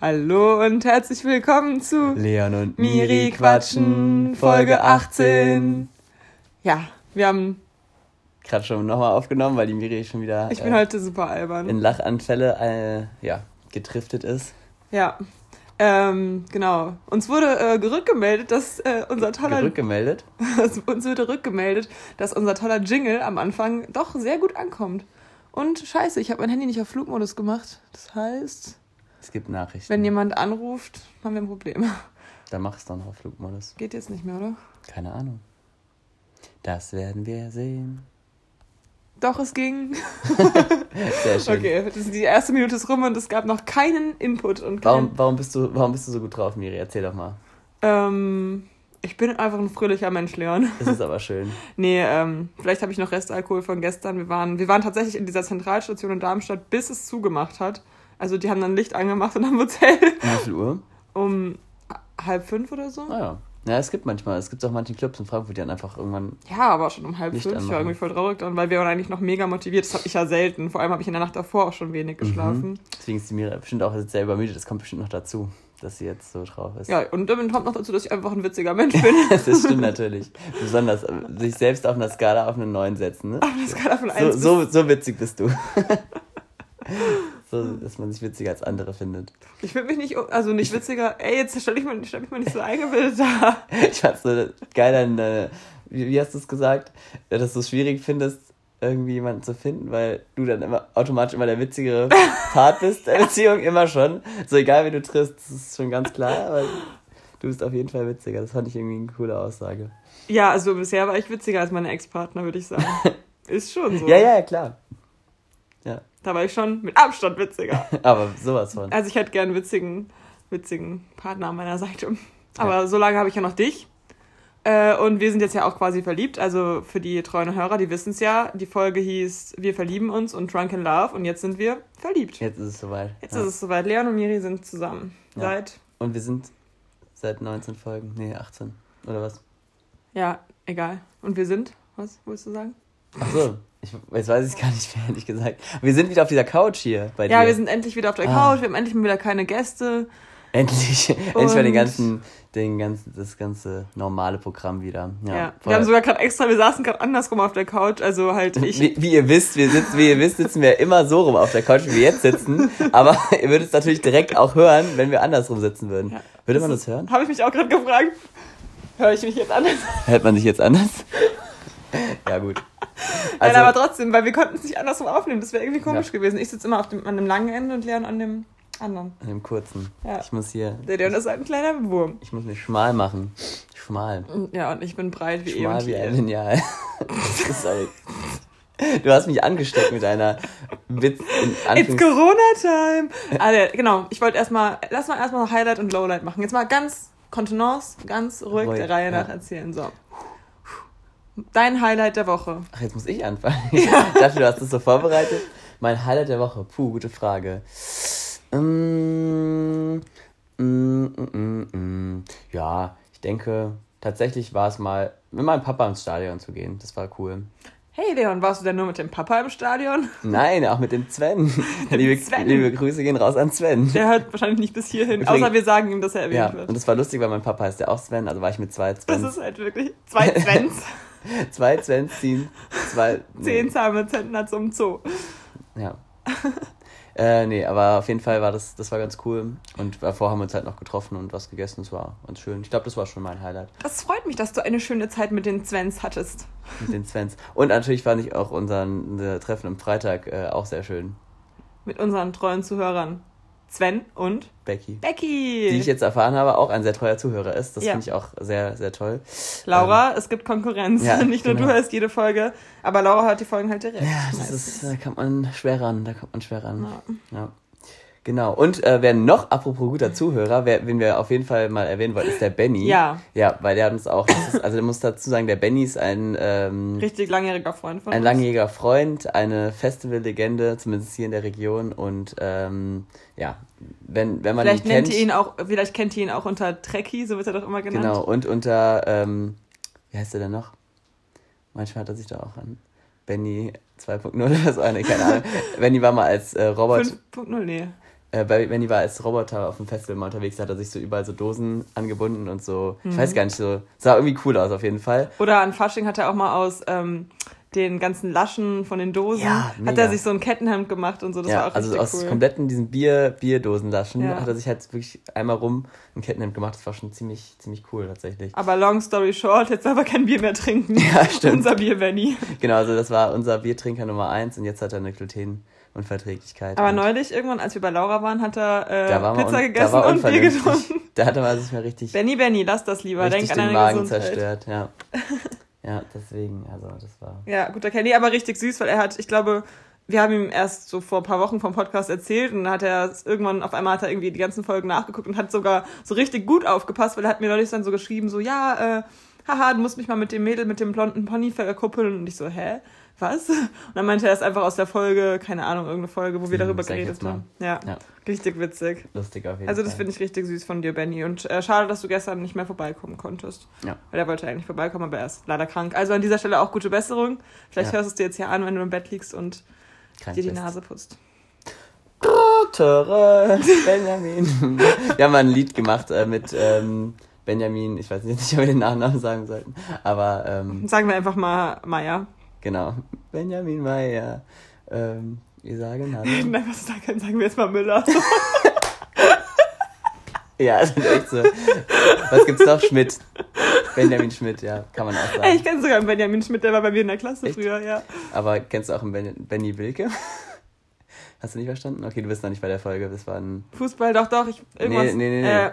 Hallo und herzlich willkommen zu Leon und Miri quatschen, Folge 18. Ja, wir haben. Gerade schon nochmal aufgenommen, weil die Miri schon wieder. Ich bin äh, heute super albern. In Lachanfälle äh, ja, getriftet ist. Ja. Ähm, genau. Uns wurde äh, rückgemeldet, dass äh, unser toller. Rückgemeldet? uns wurde rückgemeldet, dass unser toller Jingle am Anfang doch sehr gut ankommt. Und scheiße, ich habe mein Handy nicht auf Flugmodus gemacht. Das heißt. Es gibt Nachrichten. Wenn jemand anruft, haben wir ein Problem. Dann mach es doch noch auf Flugmodus. Geht jetzt nicht mehr, oder? Keine Ahnung. Das werden wir sehen. Doch, es ging. Sehr schön. Okay, das ist die erste Minute ist rum und es gab noch keinen Input. Und kein, Warum, warum, bist du, warum bist du so gut drauf, Miri? Erzähl doch mal. Ähm, ich bin einfach ein fröhlicher Mensch, Leon. Das ist aber schön. Nee, ähm, vielleicht habe ich noch Restalkohol von gestern. Wir waren, wir waren tatsächlich in dieser Zentralstation in Darmstadt, bis es zugemacht hat. Also die haben dann Licht angemacht in einem Hotel Um wie viel Uhr? um halb fünf oder so. Ah ja. Ja, es gibt manchmal, es gibt auch manche Clubs in Frankfurt, die dann einfach irgendwann. Ja, aber schon um halb Licht fünf. Ich war anmachen. irgendwie voll traurig dann, weil wir waren eigentlich noch mega motiviert. Das habe ich ja selten. Vor allem habe ich in der Nacht davor auch schon wenig geschlafen. Deswegen ist die Miri bestimmt auch jetzt sehr übermüdet. Das kommt bestimmt noch dazu, dass sie jetzt so drauf ist. Ja, und dann kommt noch dazu, dass ich einfach ein witziger Mensch bin. das stimmt natürlich. Besonders äh, sich selbst auf einer Skala auf eine 9 setzen. Ne? Auf einer Skala von So, 1 bis so, so witzig bist du. so, dass man sich witziger als andere findet. Ich finde mich nicht, also nicht witziger. Ey, jetzt stell, ich mal, stell mich mal nicht so eingebildet da. Ich fand's so geil an, äh, wie, wie hast du es gesagt, dass du es schwierig findest, irgendwie jemanden zu finden, weil du dann immer automatisch immer der witzigere Part bist der Beziehung, immer schon. So egal wie du triffst, das ist schon ganz klar, aber du bist auf jeden Fall witziger. Das fand ich irgendwie eine coole Aussage. Ja, also bisher war ich witziger als meine Ex-Partner, würde ich sagen. Ist schon so. Ja, ja, klar. Ja, Da war ich schon mit Abstand witziger. aber sowas von. Also ich hätte gern einen witzigen, witzigen Partner an meiner Seite. Aber so lange habe ich ja noch dich. Äh, Und wir sind jetzt ja auch quasi verliebt. Also für die treuen Hörer, die wissen es ja. Die Folge hieß Wir verlieben uns und Drunk in Love. Und jetzt sind wir verliebt. Jetzt ist es soweit. Jetzt ja. ist es soweit. Leon und Miri sind zusammen. Ja. Seit, Und wir sind seit 19 Folgen, nee, 18. Oder was? ja, egal. Und wir sind, was willst du sagen? Ach so, ich, jetzt weiß ich es gar nicht mehr, ehrlich gesagt. Wir sind wieder auf dieser Couch hier bei Ja, dir. wir sind endlich wieder auf der Ah. Couch. Wir haben endlich mal wieder keine Gäste. Endlich, endlich mal den Und- ganzen, den ganzen, das ganze normale Programm wieder. Ja, Ja. Wir haben sogar gerade extra, wir saßen gerade andersrum auf der Couch. Also halt ich. wie, wie ihr wisst, wir sitzen, wie ihr wisst, sitzen wir immer so rum auf der Couch, wie wir jetzt sitzen. Aber ihr würdet es natürlich direkt auch hören, wenn wir andersrum sitzen würden. Ja. Würde man das hören? Habe ich mich auch gerade gefragt. Höre ich mich jetzt anders? Hört man sich jetzt anders? ja, gut. Nein, Also, aber trotzdem, weil wir konnten es nicht andersrum aufnehmen. Das wäre irgendwie komisch Ja. gewesen. Ich sitze immer auf dem, an dem langen Ende und Leon an dem anderen. an dem kurzen. Ja. Ich muss hier, Der Leon ist halt ein kleiner Wurm. ich muss mich schmal machen. Schmal. Ja, und ich bin breit wie eh Schmal und wie ein. Lineal. Sorry. Du hast mich angesteckt mit deiner Witz It's Corona-Time! Also, genau, ich wollte erstmal, lass mal erstmal Highlight und Lowlight machen. Jetzt mal ganz Kontenance, ganz ruhig, Ruhig, der Reihe ja. nach erzählen. So. Dein Highlight der Woche. Ach, jetzt muss ich anfangen. Ich dachte, du hast das so vorbereitet. Mein Highlight der Woche. Puh, gute Frage. Mm, mm, mm, mm, mm. Ja, ich denke, tatsächlich war es mal, mit meinem Papa ins Stadion zu gehen. Das war cool. Hey Leon, warst du denn nur mit dem Papa im Stadion? Nein, auch mit dem Sven. liebe, Sven. liebe Grüße gehen raus an Sven. Der hört wahrscheinlich nicht bis hierhin, Deswegen- außer wir sagen ihm, dass er erwähnt Ja, wird. und das war lustig, weil mein Papa heißt ja auch Sven, also war ich mit zwei Das Svens. ist halt wirklich zwei Svens, Zwei Svens ziehen, zwei... zehn zahme Zentner zum Zoo. Ja. äh, nee, aber auf jeden Fall war das, das war ganz cool. Und davor haben wir uns halt noch getroffen und was gegessen. Das war ganz schön. Ich glaube, das war schon mein Highlight Das freut mich, dass du eine schöne Zeit mit den Svens hattest. mit den Svens. Und natürlich fand ich auch unser Treffen am Freitag äh, auch sehr schön. Mit unseren treuen Zuhörern. Sven und Becky. Becky. Die ich jetzt erfahren habe, auch ein sehr treuer Zuhörer ist. Das Ja. finde ich auch sehr, sehr toll. Laura, es gibt Konkurrenz. ja, Nicht nur du genau. hörst jede Folge, aber Laura hört die Folgen halt direkt. Ja, das ist, da kommt man schwer ran. Da kommt man schwer ran. Ja. Ja. Genau. Und äh, wer noch, apropos guter Zuhörer, wer, wen wir auf jeden Fall mal erwähnen wollen, ist der Benny. Ja. Ja, weil der hat uns auch, das ist, also ich muss dazu sagen, der Benny ist ein, ähm, Richtig langjähriger Freund von ein uns. langjähriger Freund, eine Festivallegende, zumindest hier in der Region. Und ähm, ja, wenn, wenn man Vielleicht ihn nennt kennt. ihr ihn auch, vielleicht kennt ihr ihn auch unter Trekkie, so wird er doch immer genannt. Genau, und unter, ähm, wie heißt er denn noch? Manchmal hat er sich da auch an Benny 2.0 oder so, nee, keine Ahnung. Benny war mal als äh, Robert. 5.0, nee. Äh, bei Benny war als Roboter auf dem Festival mal unterwegs, da hat er sich so überall so Dosen angebunden und so. Ich weiß Mhm. gar nicht, so. Sah irgendwie cool aus auf jeden Fall. Oder an Fasching hat er auch mal aus ähm, den ganzen Laschen von den Dosen, Ja, hat er sich so ein Kettenhemd gemacht und so. Das ja, war auch also aus cool. kompletten diesen Bier, Bierdosenlaschen Ja. hat er sich halt wirklich einmal rum ein Kettenhemd gemacht. Das war schon ziemlich, ziemlich cool tatsächlich. Aber long story short, jetzt darf er kein Bier mehr trinken. Ja, stimmt. Unser Bier, Benny. Genau, also das war unser Biertrinker Nummer eins und jetzt hat er eine Glutenunverträglichkeit. Aber neulich irgendwann, als wir bei Laura waren, hat er äh, war Pizza gegessen und Bier getrunken. Da hat er mal sich mal richtig, Benny, Benny, lass das lieber. Denk an den deine Magen Gesundheit. zerstört. Ja. ja, deswegen, also das war. Ja, guter Kelly, aber richtig süß, weil er hat, ich glaube, wir haben ihm erst so vor ein paar Wochen vom Podcast erzählt und dann hat er es irgendwann, auf einmal hat er irgendwie die ganzen Folgen nachgeguckt und hat sogar so richtig gut aufgepasst, weil er hat mir neulich dann so geschrieben, so, ja, äh, haha, du musst mich mal mit dem Mädel mit dem blonden Pony verkuppeln und ich so, hä? Was? Und dann meinte er es einfach aus der Folge, keine Ahnung, irgendeine Folge, wo wir darüber sag geredet haben. Ja, Ja. richtig witzig. Lustig auf jeden Also das finde ich richtig süß von dir, Benny. Und äh, schade, dass du gestern nicht mehr vorbeikommen konntest. Ja. Weil er wollte eigentlich vorbeikommen, aber er ist leider krank. Also an dieser Stelle auch gute Besserung. Vielleicht Ja. hörst du es dir jetzt hier an, wenn du im Bett liegst und Krank dir die bist. Nase putzt. Töre, Benjamin. Wir haben mal ein Lied gemacht äh, mit ähm, Benjamin, ich weiß nicht, ob wir den Nachnamen sagen sollten, aber ähm, Sagen wir einfach mal Maya. Genau, Benjamin Meyer. Ähm, wir sagen Hallo. Nein, was sagen, sagen wir jetzt mal Müller. Ja, das ist echt so. Was gibt's noch? Schmidt. Benjamin Schmidt, ja, kann man auch sagen. Ey, ich kenne sogar einen Benjamin Schmidt, der war bei mir in der Klasse Echt? früher, ja. Aber kennst du auch einen ben Benny Wilke? Hast du nicht verstanden? Okay, du bist noch nicht bei der Folge. Das war ein. Fußball, doch, doch. Ich, irgendwas, Nee, nee, nee, nee. Äh,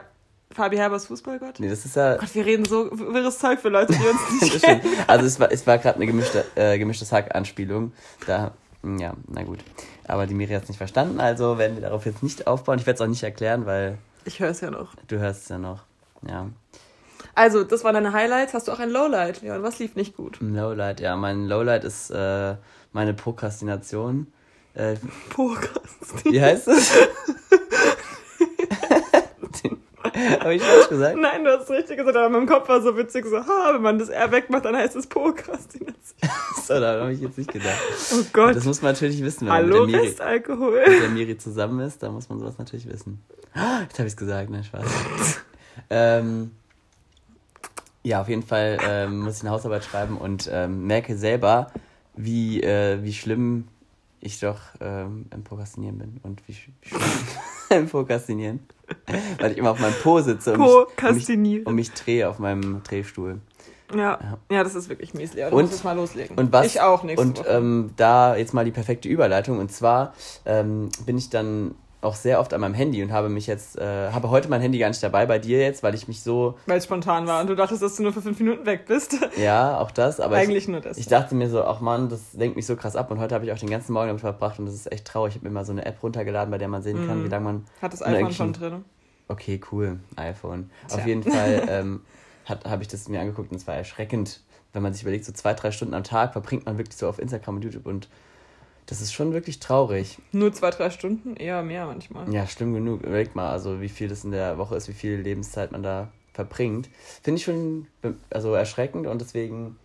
Fabi Herbers Fußballgott? Nee, das ist ja. Gott, wir reden so wirres Zeug für Leute, die uns nicht kennen. Also es war, es war gerade eine gemischte, äh, gemischtes Hack-Anspielung. Da, hm, ja, na gut. Aber die Miri hat es nicht verstanden, also werden wir darauf jetzt nicht aufbauen. Ich werde es auch nicht erklären, weil Ich höre es ja noch. du hörst es ja noch. Ja. Also, das waren deine Highlights. Hast du auch ein Lowlight? Ja, und was lief nicht gut? Lowlight, ja, mein Lowlight ist äh, meine Prokrastination. Äh, Podcast. wie heißt es? Habe ich falsch gesagt? Nein, du hast es richtig gesagt, aber mein Kopf war so witzig, so, ha, wenn man das R wegmacht, dann heißt es Prokrastination. So, da habe ich jetzt nicht gedacht. Oh Gott. Das muss man natürlich wissen, wenn Hallo, man mit der, Miri, Restalkohol. mit der Miri zusammen ist. Da muss man sowas natürlich wissen. Ah, Jetzt habe ich es gesagt, ne, Spaß. ähm, ja, auf jeden Fall ähm, muss ich eine Hausarbeit schreiben und ähm, merke selber, wie, äh, wie schlimm ich doch ähm, im Prokrastinieren bin und wie, wie schlimm im Prokrastinieren. Weil ich immer auf meinem Po sitze und mich, und mich, und mich drehe auf meinem Drehstuhl. Ja. Ja. das ist wirklich mies, Lea. Du Und- musst jetzt mal loslegen. Und was? Ich auch nächste Und ähm, da jetzt mal die perfekte Überleitung. Und zwar ähm, bin ich dann auch sehr oft an meinem Handy und habe mich jetzt, äh, habe heute mein Handy gar nicht dabei bei dir jetzt, weil ich mich so, Weil es spontan war und du dachtest, dass du nur für fünf Minuten weg bist. ja, auch das, aber ich, Eigentlich nur das. ich dachte mir so, ach man, das lenkt mich so krass ab und heute habe ich auch den ganzen Morgen damit verbracht und das ist echt traurig. Ich habe mir mal so eine App runtergeladen, bei der man sehen kann, Mhm. wie lange man, Hat das iPhone schon drin. okay, cool, iPhone. Auf Tja. jeden Fall ähm, habe ich das mir angeguckt und es war erschreckend, wenn man sich überlegt, so zwei, drei Stunden am Tag verbringt man wirklich so auf Instagram und YouTube und das ist schon wirklich traurig. Nur zwei, drei Stunden? Eher mehr manchmal. Ja, schlimm genug. Überleg mal, also wie viel das in der Woche ist, wie viel Lebenszeit man da verbringt. Finde ich schon also erschreckend und deswegen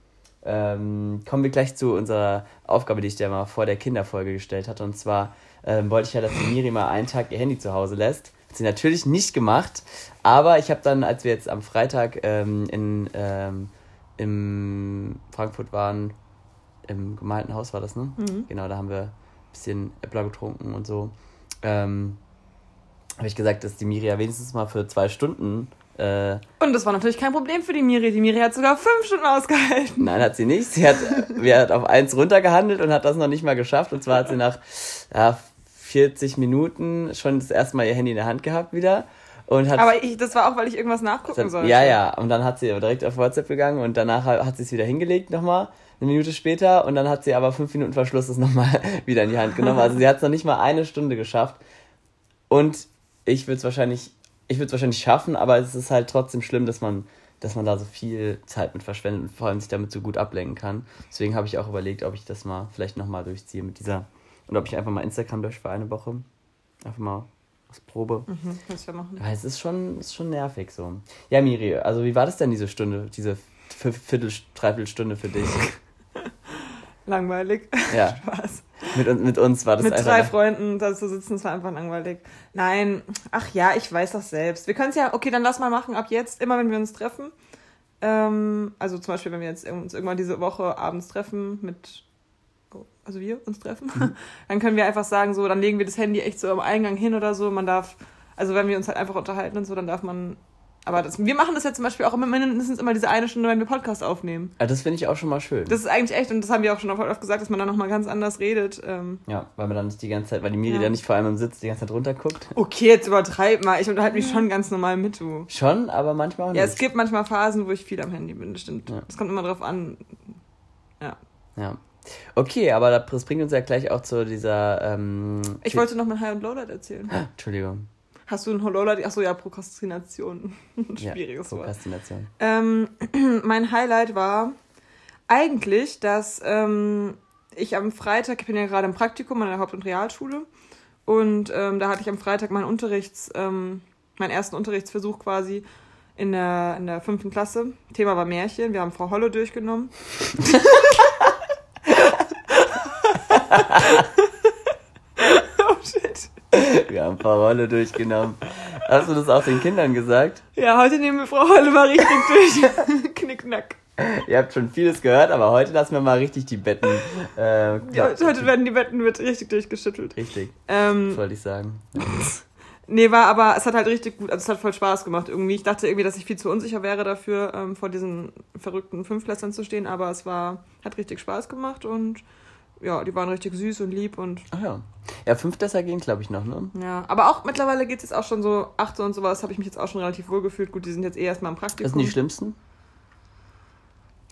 ähm, kommen wir gleich zu unserer Aufgabe, die ich dir mal vor der Kinderfolge gestellt hatte. Und zwar ähm, wollte ich ja, dass die Miri mal einen Tag ihr Handy zu Hause lässt. Hat sie natürlich nicht gemacht, aber ich habe dann, als wir jetzt am Freitag ähm, in ähm, im Frankfurt waren, im gemalten Haus war das, ne? Mhm. Genau, da haben wir ein bisschen Äppler getrunken und so. Ähm, habe ich gesagt, dass die Miri ja wenigstens mal für zwei Stunden. Äh, Und das war natürlich kein Problem für die Miri. Die Miri hat sogar fünf Stunden ausgehalten. nein, hat sie nicht. Sie hat, wir hat auf eins runtergehandelt und hat das noch nicht mal geschafft. Und zwar hat sie nach ja, 40 Minuten schon das erste Mal ihr Handy in der Hand gehabt wieder. Und hat, Aber ich, das war auch, weil ich irgendwas nachgucken hat, sollte. ja, ja. Und dann hat sie aber direkt auf WhatsApp gegangen und danach hat sie es wieder hingelegt nochmal. Eine Minute später und dann hat sie aber fünf Minuten Verschluss es nochmal wieder in die Hand genommen. Also sie hat es noch nicht mal eine Stunde geschafft. Und ich würde es wahrscheinlich, ich würde es wahrscheinlich schaffen, aber es ist halt trotzdem schlimm, dass man, dass man da so viel Zeit mit verschwendet und vor allem sich damit so gut ablenken kann. Deswegen habe ich auch überlegt, ob ich das mal vielleicht nochmal durchziehe mit dieser, und ob ich einfach mal Instagram lösche für eine Woche. Einfach mal aus Probe. Mhm, kannst du ja machen. Weil es ist schon, ist schon nervig so. Ja, Miri, also wie war das denn diese Stunde, diese Viertel, Dreiviertelstunde für dich? Langweilig. Ja. Spaß. mit, uns- mit uns war das mit einfach. drei Freunden da zu sitzen, das war einfach langweilig. Nein, ach ja, ich weiß das selbst. Wir können es ja, okay, dann lass mal machen ab jetzt, immer wenn wir uns treffen. Ähm, also zum Beispiel, wenn wir jetzt uns irgendwann diese Woche abends treffen mit, oh, also wir uns treffen, Mhm. dann können wir einfach sagen, so, dann legen wir das Handy echt so am Eingang hin oder so. Man darf, also wenn wir uns halt einfach unterhalten und so, dann darf man, aber das, wir machen das ja zum Beispiel auch immer mindestens immer diese eine Stunde, wenn wir Podcast aufnehmen. Ah, das finde ich auch schon mal schön. Das ist eigentlich echt, und das haben wir auch schon oft gesagt, dass man dann nochmal ganz anders redet. Ähm, ja, weil man dann nicht die ganze Zeit, weil die Miri Ja. ja nicht vor allem im Sitz die ganze Zeit runterguckt. Okay, jetzt übertreib mal. Ich unterhalte mich schon ganz normal mit, du. Schon, aber manchmal auch nicht. Ja, es gibt manchmal Phasen, wo ich viel am Handy bin, das stimmt. Ja. Es kommt immer drauf an. Ja. Ja. Okay, aber das bringt uns ja gleich auch zu dieser. Ähm, Ich wollte noch mein High- und Lowlight erzählen. Entschuldigung. Hast du ein Lowlight? Achso, ja, Prokrastination. Ein Ja, Schwieriges Wort. Prokrastination. Ähm, mein Highlight war eigentlich, dass ähm, ich am Freitag, ich bin ja gerade im Praktikum an der Haupt- und Realschule und ähm, da hatte ich am Freitag meinen Unterrichts, ähm, meinen ersten Unterrichtsversuch quasi in der, in der fünften Klasse. Thema war Märchen, wir haben Frau Holle durchgenommen. Wir haben ein paar Rolle durchgenommen. Hast du das auch den Kindern gesagt? Ja, heute nehmen wir Frau Holle mal richtig durch. Knickknack. Ihr habt schon vieles gehört, aber heute lassen wir mal richtig die Betten. Äh, Ja, heute werden die Betten mit richtig durchgeschüttelt. Richtig, Ähm, das wollte ich sagen. Nee, war aber, es hat halt richtig gut, also es hat voll Spaß gemacht irgendwie. Ich dachte irgendwie, dass ich viel zu unsicher wäre dafür, ähm, vor diesen verrückten Fünfklässlern zu stehen, aber es war, hat richtig Spaß gemacht und ja, die waren richtig süß und lieb und Ach ja. Ja, Fünftklässler gehen, glaube ich, noch, ne? ja. Aber auch mittlerweile geht es jetzt auch schon so, achte und sowas, habe ich mich jetzt auch schon relativ wohl gefühlt. Gut, die sind jetzt eh erstmal im Praktikum. Das sind die schlimmsten?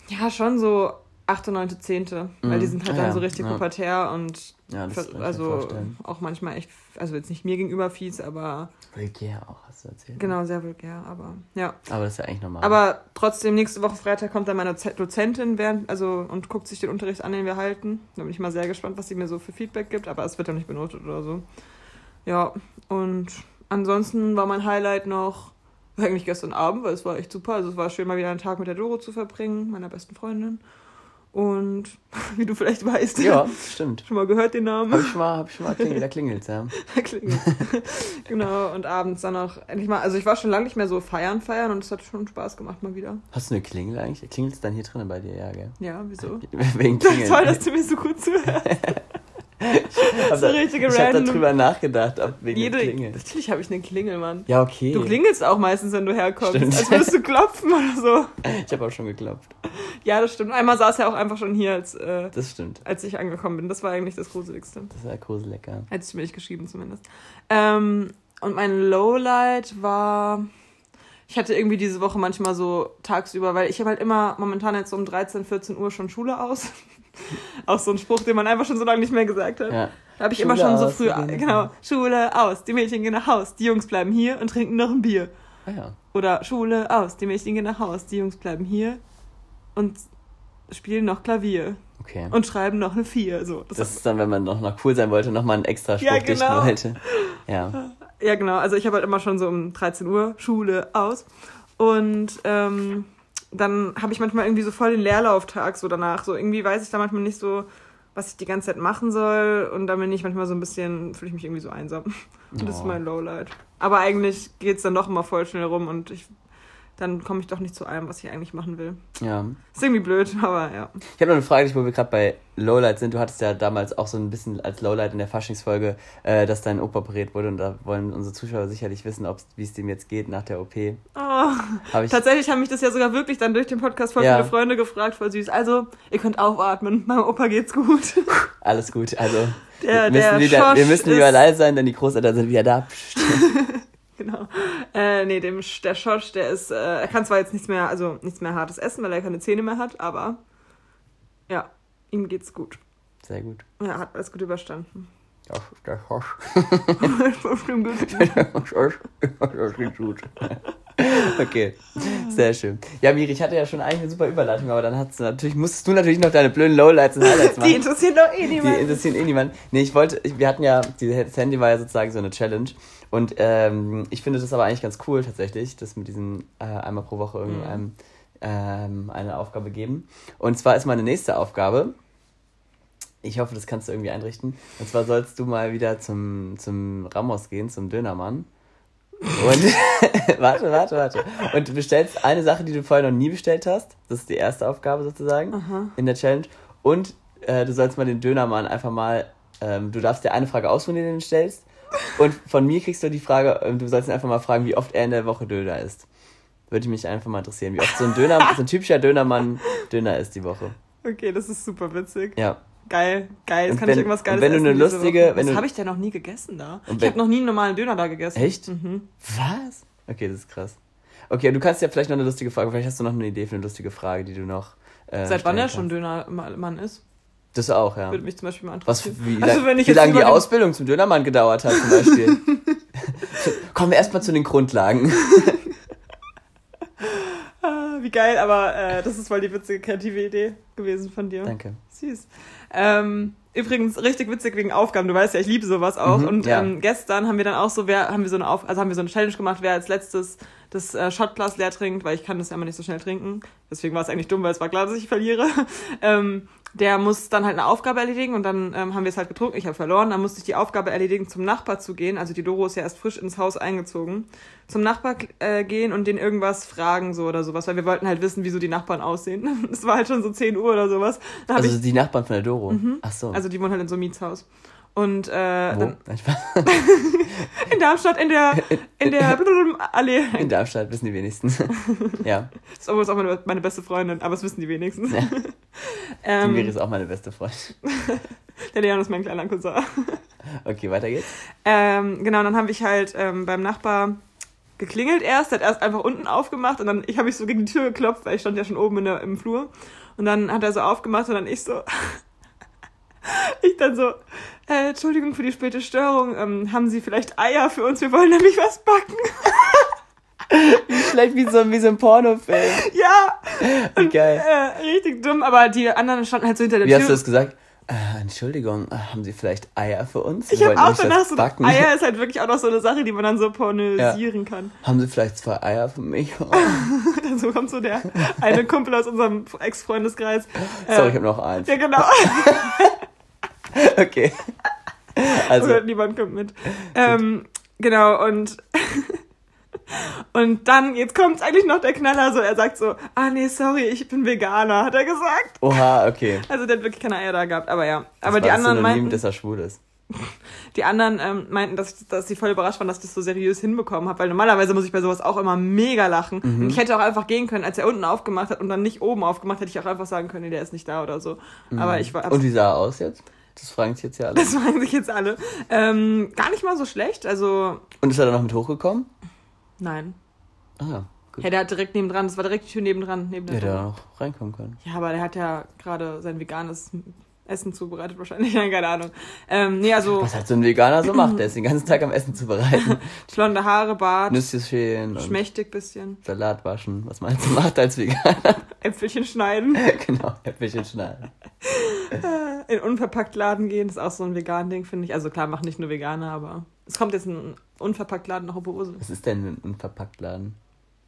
Ja, schon so achte, neunte, zehnte, weil Mhm. die sind halt Ah, dann ja. so richtig Ja. pubertär und Ja, das also auch manchmal echt, also jetzt nicht mir gegenüber fies, aber Vulgär auch, hast du erzählt. genau, sehr vulgär, aber ja. Aber das ist ja eigentlich normal. Aber trotzdem, nächste Woche Freitag kommt dann meine Dozentin während, also, und guckt sich den Unterricht an, den wir halten. Da bin ich mal sehr gespannt, was sie mir so für Feedback gibt, aber es wird ja nicht benotet oder so. Ja, und ansonsten war mein Highlight noch eigentlich gestern Abend, weil es war echt super. Also es war schön, mal wieder einen Tag mit der Doro zu verbringen, meiner besten Freundin. Und wie du vielleicht weißt, ja, stimmt. schon mal gehört den Namen. Hab ich mal, hab ich mal klingelt, da klingelt's, ja. Da klingelt. genau, und abends dann auch endlich mal, also ich war schon lange nicht mehr so feiern, feiern und es hat schon Spaß gemacht mal wieder. Hast du eine Klingel eigentlich? Klingelt's dann hier drinnen bei dir, ja, gell? Ja, wieso? Wegen Klingeln. Toll, dass du mir so gut zuhörst. So richtige ich hab random- darüber nachgedacht, ob wegen Jede, der Klingel. natürlich habe ich eine Klingel, Mann. Ja, okay. Du klingelst auch meistens, wenn du herkommst. Stimmt. Als würdest du klopfen oder so. Ich habe auch schon geklopft. Ja, das stimmt. Einmal saß er auch einfach schon hier, als, äh, Das stimmt. als ich angekommen bin. Das war eigentlich das Gruseligste. Das war gruselig, ja. Hätte ich mir nicht geschrieben zumindest. Ähm, und mein Lowlight war... Ich hatte irgendwie diese Woche manchmal so tagsüber, weil ich habe halt immer momentan jetzt so um 13, 14 Uhr schon Schule aus. auch so ein Spruch, den man einfach schon so lange nicht mehr gesagt hat. ja. Da habe ich Schule immer schon so früh, genau, Schule aus, die Mädchen gehen nach Haus, die Jungs bleiben hier und trinken noch ein Bier. Ah ja. Oder Schule aus, die Mädchen gehen nach Haus, die Jungs bleiben hier und spielen noch Klavier Okay. und schreiben noch eine Vier. So, das das ist dann, wenn man noch, noch cool sein wollte, nochmal einen extra Spruch Ja, dichten genau. wollte. Ja. ja, genau. Also ich habe halt immer schon so um 13 Uhr Schule aus. Und ähm, dann habe ich manchmal irgendwie so voll den Leerlauftag so danach. So irgendwie weiß ich da manchmal nicht so, was ich die ganze Zeit machen soll. Und dann bin ich manchmal so ein bisschen, fühle ich mich irgendwie so einsam. Und das ist Oh. mein Lowlight. Aber eigentlich geht's dann doch immer voll schnell rum und ich dann komme ich doch nicht zu allem, was ich eigentlich machen will. ja. Ist irgendwie blöd, aber ja. Ich habe noch eine Frage, wo wir gerade bei Lowlight sind. Du hattest ja damals auch so ein bisschen als Lowlight in der Faschingsfolge, äh, dass dein Opa operiert wurde. Und da wollen unsere Zuschauer sicherlich wissen, wie es dem jetzt geht nach der OP. Oh. Hab ich, Tatsächlich haben mich das ja sogar wirklich dann durch den Podcast voll Ja. viele Freunde gefragt, voll süß. Also, ihr könnt aufatmen, meinem Opa geht's gut. alles gut. Also, Der, wir, der müssen wieder, wir müssen lieber leise sein, denn die Großeltern sind wieder da. Genau. Äh, nee, dem, der Schosch, der ist, äh, er kann zwar jetzt nichts mehr, also nichts mehr hartes essen, weil er keine Zähne mehr hat, aber ja, ihm geht's gut. Sehr gut. Er hat alles gut überstanden. Der Schorsch. Stimmt, gut. Der Schorsch. Das klingt gut. Okay, sehr schön. Ja, Miri, ich hatte ja schon eigentlich eine super Überleitung, aber dann hast du natürlich, musstest du natürlich noch deine blöden Lowlights und Highlights machen. Die interessieren doch eh Die niemand. interessieren eh niemanden. Nee, ich wollte, wir hatten ja, die- das Handy war ja sozusagen so eine Challenge. Und ähm, ich finde das aber eigentlich ganz cool tatsächlich, das mit diesem äh, einmal pro Woche irgendeinem Mhm. ähm, eine Aufgabe geben. Und zwar ist meine nächste Aufgabe, Ich hoffe, das kannst du irgendwie einrichten. Und zwar sollst du mal wieder zum, zum Ramos gehen, zum Dönermann. Und warte, warte, warte. Und du bestellst eine Sache, die du vorher noch nie bestellt hast. Das ist die erste Aufgabe sozusagen Aha. in der Challenge. Und äh, du sollst mal den Dönermann einfach mal. Ähm, du darfst dir eine Frage aussuchen, die du den stellst. Und von mir kriegst du die Frage, ähm, du sollst ihn einfach mal fragen, wie oft er in der Woche Döner isst. Würde mich einfach mal interessieren, wie oft so ein Döner, so ein typischer Dönermann Döner isst die Woche. Okay, das ist super witzig. Ja. Geil, geil. Jetzt kann wenn- ich irgendwas Geiles wenn du essen eine diese lustige- wenn Das du- habe ich denn noch nie gegessen da. Ich habe noch nie einen normalen Döner da gegessen. Echt? Mhm. Was? Okay, das ist krass. Okay, du kannst ja vielleicht noch eine lustige Frage, vielleicht hast du noch eine Idee für eine lustige Frage, die du noch. Äh, Seit wann er schon. Dönermann ist? Das auch, ja. Würde mich zum Beispiel mal Was, interessieren. wie, Also, lang, wenn ich wie lange die Ausbildung zum Dönermann gedauert hat, zum Beispiel. Kommen wir erstmal zu den Grundlagen. Wie geil, aber äh, das ist voll die witzige kreative Idee gewesen von dir. Danke. Süß. Ähm, übrigens richtig witzig wegen Aufgaben. Du weißt ja, ich liebe sowas auch. Mhm, und ja. ähm, gestern haben wir dann auch so, wer haben wir so eine Auf also haben wir so eine Challenge gemacht, wer als letztes das äh, Shotglas leer trinkt, weil ich kann das ja immer nicht so schnell trinken. Deswegen war es eigentlich dumm, weil es war klar, dass ich verliere. ähm, der muss dann halt eine Aufgabe erledigen und dann ähm, haben wir es halt getrunken. Ich habe verloren. Dann musste ich die Aufgabe erledigen, zum Nachbar zu gehen. Also die Doro ist ja erst frisch ins Haus eingezogen. Zum Nachbar äh, gehen und den irgendwas fragen so oder sowas, weil wir wollten halt wissen, wieso die Nachbarn aussehen. Es war halt schon so 10 Uhr oder sowas. Also ich, die Nachbarn von der Doro. Ach so. also die wohnen halt in so einem Mietshaus. Und äh, Wo? dann in Darmstadt in der in der Allee. In Darmstadt wissen die wenigsten. ja, Das ist übrigens auch meine, meine beste Freundin, aber es wissen die wenigstens. Ja. ähm, die Miri ist auch meine beste Freundin. der Leon ist mein kleiner Cousin. Okay, weiter geht's. Ähm, genau, dann habe ich halt ähm, beim Nachbar geklingelt erst, der hat erst einfach unten aufgemacht und dann ich habe mich so gegen die Tür geklopft, weil ich stand ja schon oben in der, im Flur und dann hat er so aufgemacht und dann ich so ich dann so äh, Entschuldigung für die späte Störung, ähm, haben Sie vielleicht Eier für uns? Wir wollen nämlich was backen. Vielleicht wie so, wie so ein Pornofilm. ja, Wie geil. äh, richtig dumm, aber die anderen standen halt so hinter der Wie Tür. hast du das gesagt? Äh, Entschuldigung, äh, haben Sie vielleicht Eier für uns? ich habe auch danach so backen. Eier ist halt wirklich auch noch so eine Sache, die man dann so pornösieren kann. Haben Sie vielleicht zwei Eier für mich? Dann so kommt so der eine Kumpel aus unserem Ex-Freundeskreis. Sorry, Äh, ich habe noch eins. Ja, genau. Okay. Also, Oder niemand kommt mit. Ähm, genau, und, und dann, jetzt kommt eigentlich noch der Knaller, so, er sagt so, ah nee, sorry, ich bin Veganer, hat er gesagt. oha, okay. Also der hat wirklich keine Eier da gehabt, aber ja. Das Aber die anderen Synonym, meinten, dass er schwul ist. die anderen ähm, meinten, dass, dass sie voll überrascht waren, dass ich das so seriös hinbekommen habe, weil normalerweise muss ich bei sowas auch immer mega lachen. Mhm. Und ich hätte auch einfach gehen können, als er unten aufgemacht hat und dann nicht oben aufgemacht, hätte ich auch einfach sagen können, nee, der ist nicht da oder so. Aber ich war Mhm. Und wie sah er aus jetzt? Das fragen sich jetzt ja alle. Das fragen sich jetzt alle. Ähm, gar nicht mal so schlecht. Also, Und ist er dann noch mit hochgekommen? nein. Ah, gut. Ja, der hat direkt nebendran, das war direkt die Tür nebendran. Neben der Hätte Tür. er noch reinkommen können. Ja, aber der hat ja gerade sein veganes Essen zubereitet wahrscheinlich. Nein, keine Ahnung. Ähm, nee, also Was halt so ein Veganer so macht, der ist den ganzen Tag am Essen zubereiten. blonde Haare, Bart, Nüsse schälen und schmächtig bisschen, Salat waschen, was man halt so macht als Veganer. Äpfelchen schneiden, genau, Äpfelchen schneiden. in unverpackt Laden gehen, das ist auch so ein vegan Ding, finde ich. Also klar, machen nicht nur Veganer, aber es kommt jetzt ein unverpackt Laden nach Oberhausen. Was ist denn ein Unverpacktladen?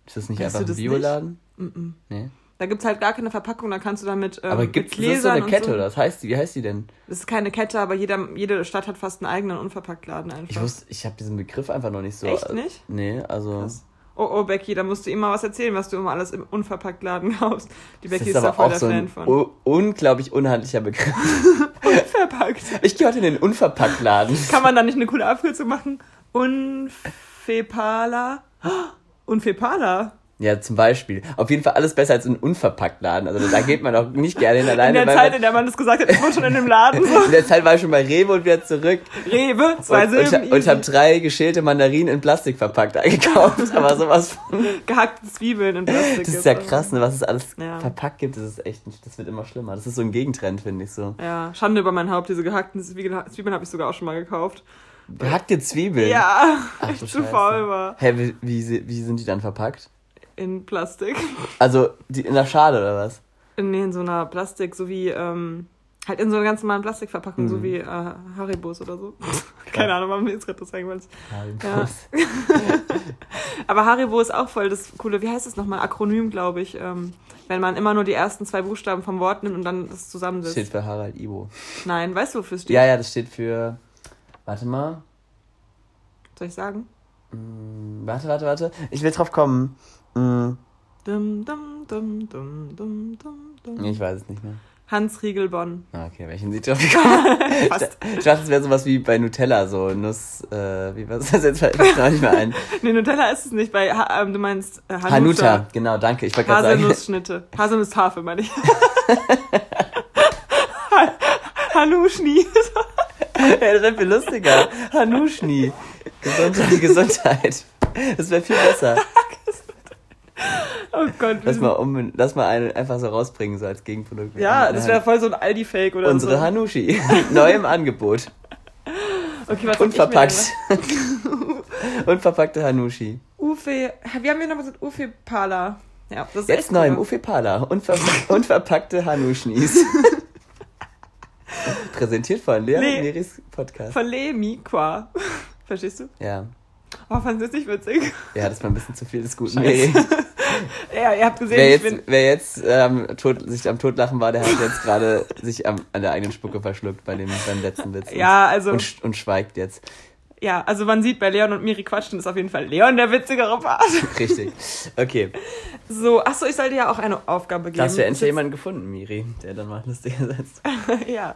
Ist das nicht Weißt einfach ein Bioladen? Mm-mm. Nee. Da gibt's halt gar keine Verpackung, da kannst du damit ähm, Aber gibt es das so eine Kette so. oder was heißt? Wie heißt die denn? Das ist keine Kette, aber jeder, jede Stadt hat fast einen eigenen Unverpacktladen einfach. Ich wusste, ich habe diesen Begriff einfach noch nicht so. Echt nicht? Nee, also. Krass. Oh, oh, Becky, da musst du immer was erzählen, was du immer alles im Unverpacktladen kaufst. Die Das Becky ist ist, da voll auch der so Fan von. unglaublich unhandlicher Begriff. Unverpackt. Ich gehe heute in den Unverpacktladen. Kann man da nicht eine coole Abkürzung machen? Unfepala? Unfepala? Ja, zum Beispiel. Auf jeden Fall alles besser als ein Unverpacktladen. Also da geht man auch nicht gerne hin In alleine. der weil Zeit, man, in der man das gesagt hat, ist man schon in dem Laden. So. in der Zeit war ich schon bei Rewe und wieder zurück. Rewe, zwei und, Silben, und, und habe drei geschälte Mandarinen in Plastik verpackt eingekauft. Aber sowas von. gehackte Zwiebeln in Plastik. Das ist ja krass, ne, was es alles Ja. verpackt gibt. Das ist echt nicht, das wird immer schlimmer. Das ist so ein Gegentrend, finde ich so. Ja, Schande über mein Haupt, diese gehackten Zwiebeln, Zwiebeln habe ich sogar auch schon mal gekauft. Gehackte Zwiebeln. Ja, Ach, ich zu faul war. Hä, wie, wie, wie sind die dann verpackt? In Plastik. Also die, in der Schale oder was? Nee, in so einer Plastik, so wie, ähm, halt in so einer ganz normalen Plastikverpackung, so Mhm. wie äh, Haribos oder so. Keine Ahnung, warum mir jetzt gerade das eingefallen ist. Ja. Aber Haribo ist auch voll das coole, wie heißt das nochmal? Akronym, glaube ich. Ähm, Wenn man immer nur die ersten zwei Buchstaben vom Wort nimmt und dann das zusammensetzt. Steht für Harald Ibo. Nein, weißt du, wofür es steht? Ja, ja, das steht für. Warte mal. Soll ich sagen? Hm, warte, warte, warte. Ich will drauf kommen. Hm, Dum, dum, dum, dum, dum, dum, dum. ich weiß es nicht mehr. Hans Riegelbonn. Ah, Okay, welchen Lied drauf gekommen? Ich dachte, es wäre sowas wie bei Nutella, so Nuss, äh, wie war das jetzt? Fällt mir noch nicht mehr ein. Nee, Nutella ist es nicht. Bei, ha ähm, du meinst äh, Hanuta. Hanuta, genau, danke. Ich wollte gerade sagen. Haselnussschnitte. Haselnusstafel, meine ich. Ha- Hanuschni. ja, das wäre viel lustiger. Hanuschni. Gesundheit, Gesundheit. Das wäre viel besser. Oh Gott. wir Lass mal, um, lass mal einen einfach so rausbringen, so als Gegenprodukt. Ja, das wäre voll so ein Aldi-Fake oder Unsere so. Hanushi. Neu im Angebot. Okay, was Unverpackt. Unverpackte Hanushi. Ufe, wie haben wir noch gesagt? Ufe Pala. Ja, das ist Jetzt neu im. Ufe Pala. Unver unverpackte Hanuschnis. Präsentiert von Lea und Miris Podcast. Von Le Miqua. Verstehst du? Ja. Oh, fand das nicht witzig? Ja, das war ein bisschen zu viel des guten. Miri. Ja, ihr habt gesehen, Wer ich bin. jetzt, wer jetzt ähm, tot, sich am Totlachen war, der hat jetzt gerade sich am, an der eigenen Spucke verschluckt bei dem, beim letzten Witz. Ja, also, Und, und schweigt jetzt. ja, also man sieht bei Leon und Miri quatschen, ist auf jeden Fall Leon der witzigere Part. Richtig. Okay. So, achso, ich soll dir ja auch eine Aufgabe geben. Hast du endlich Das ist jemanden gefunden, Miri, der dann mal lustig setzt? jetzt- ja.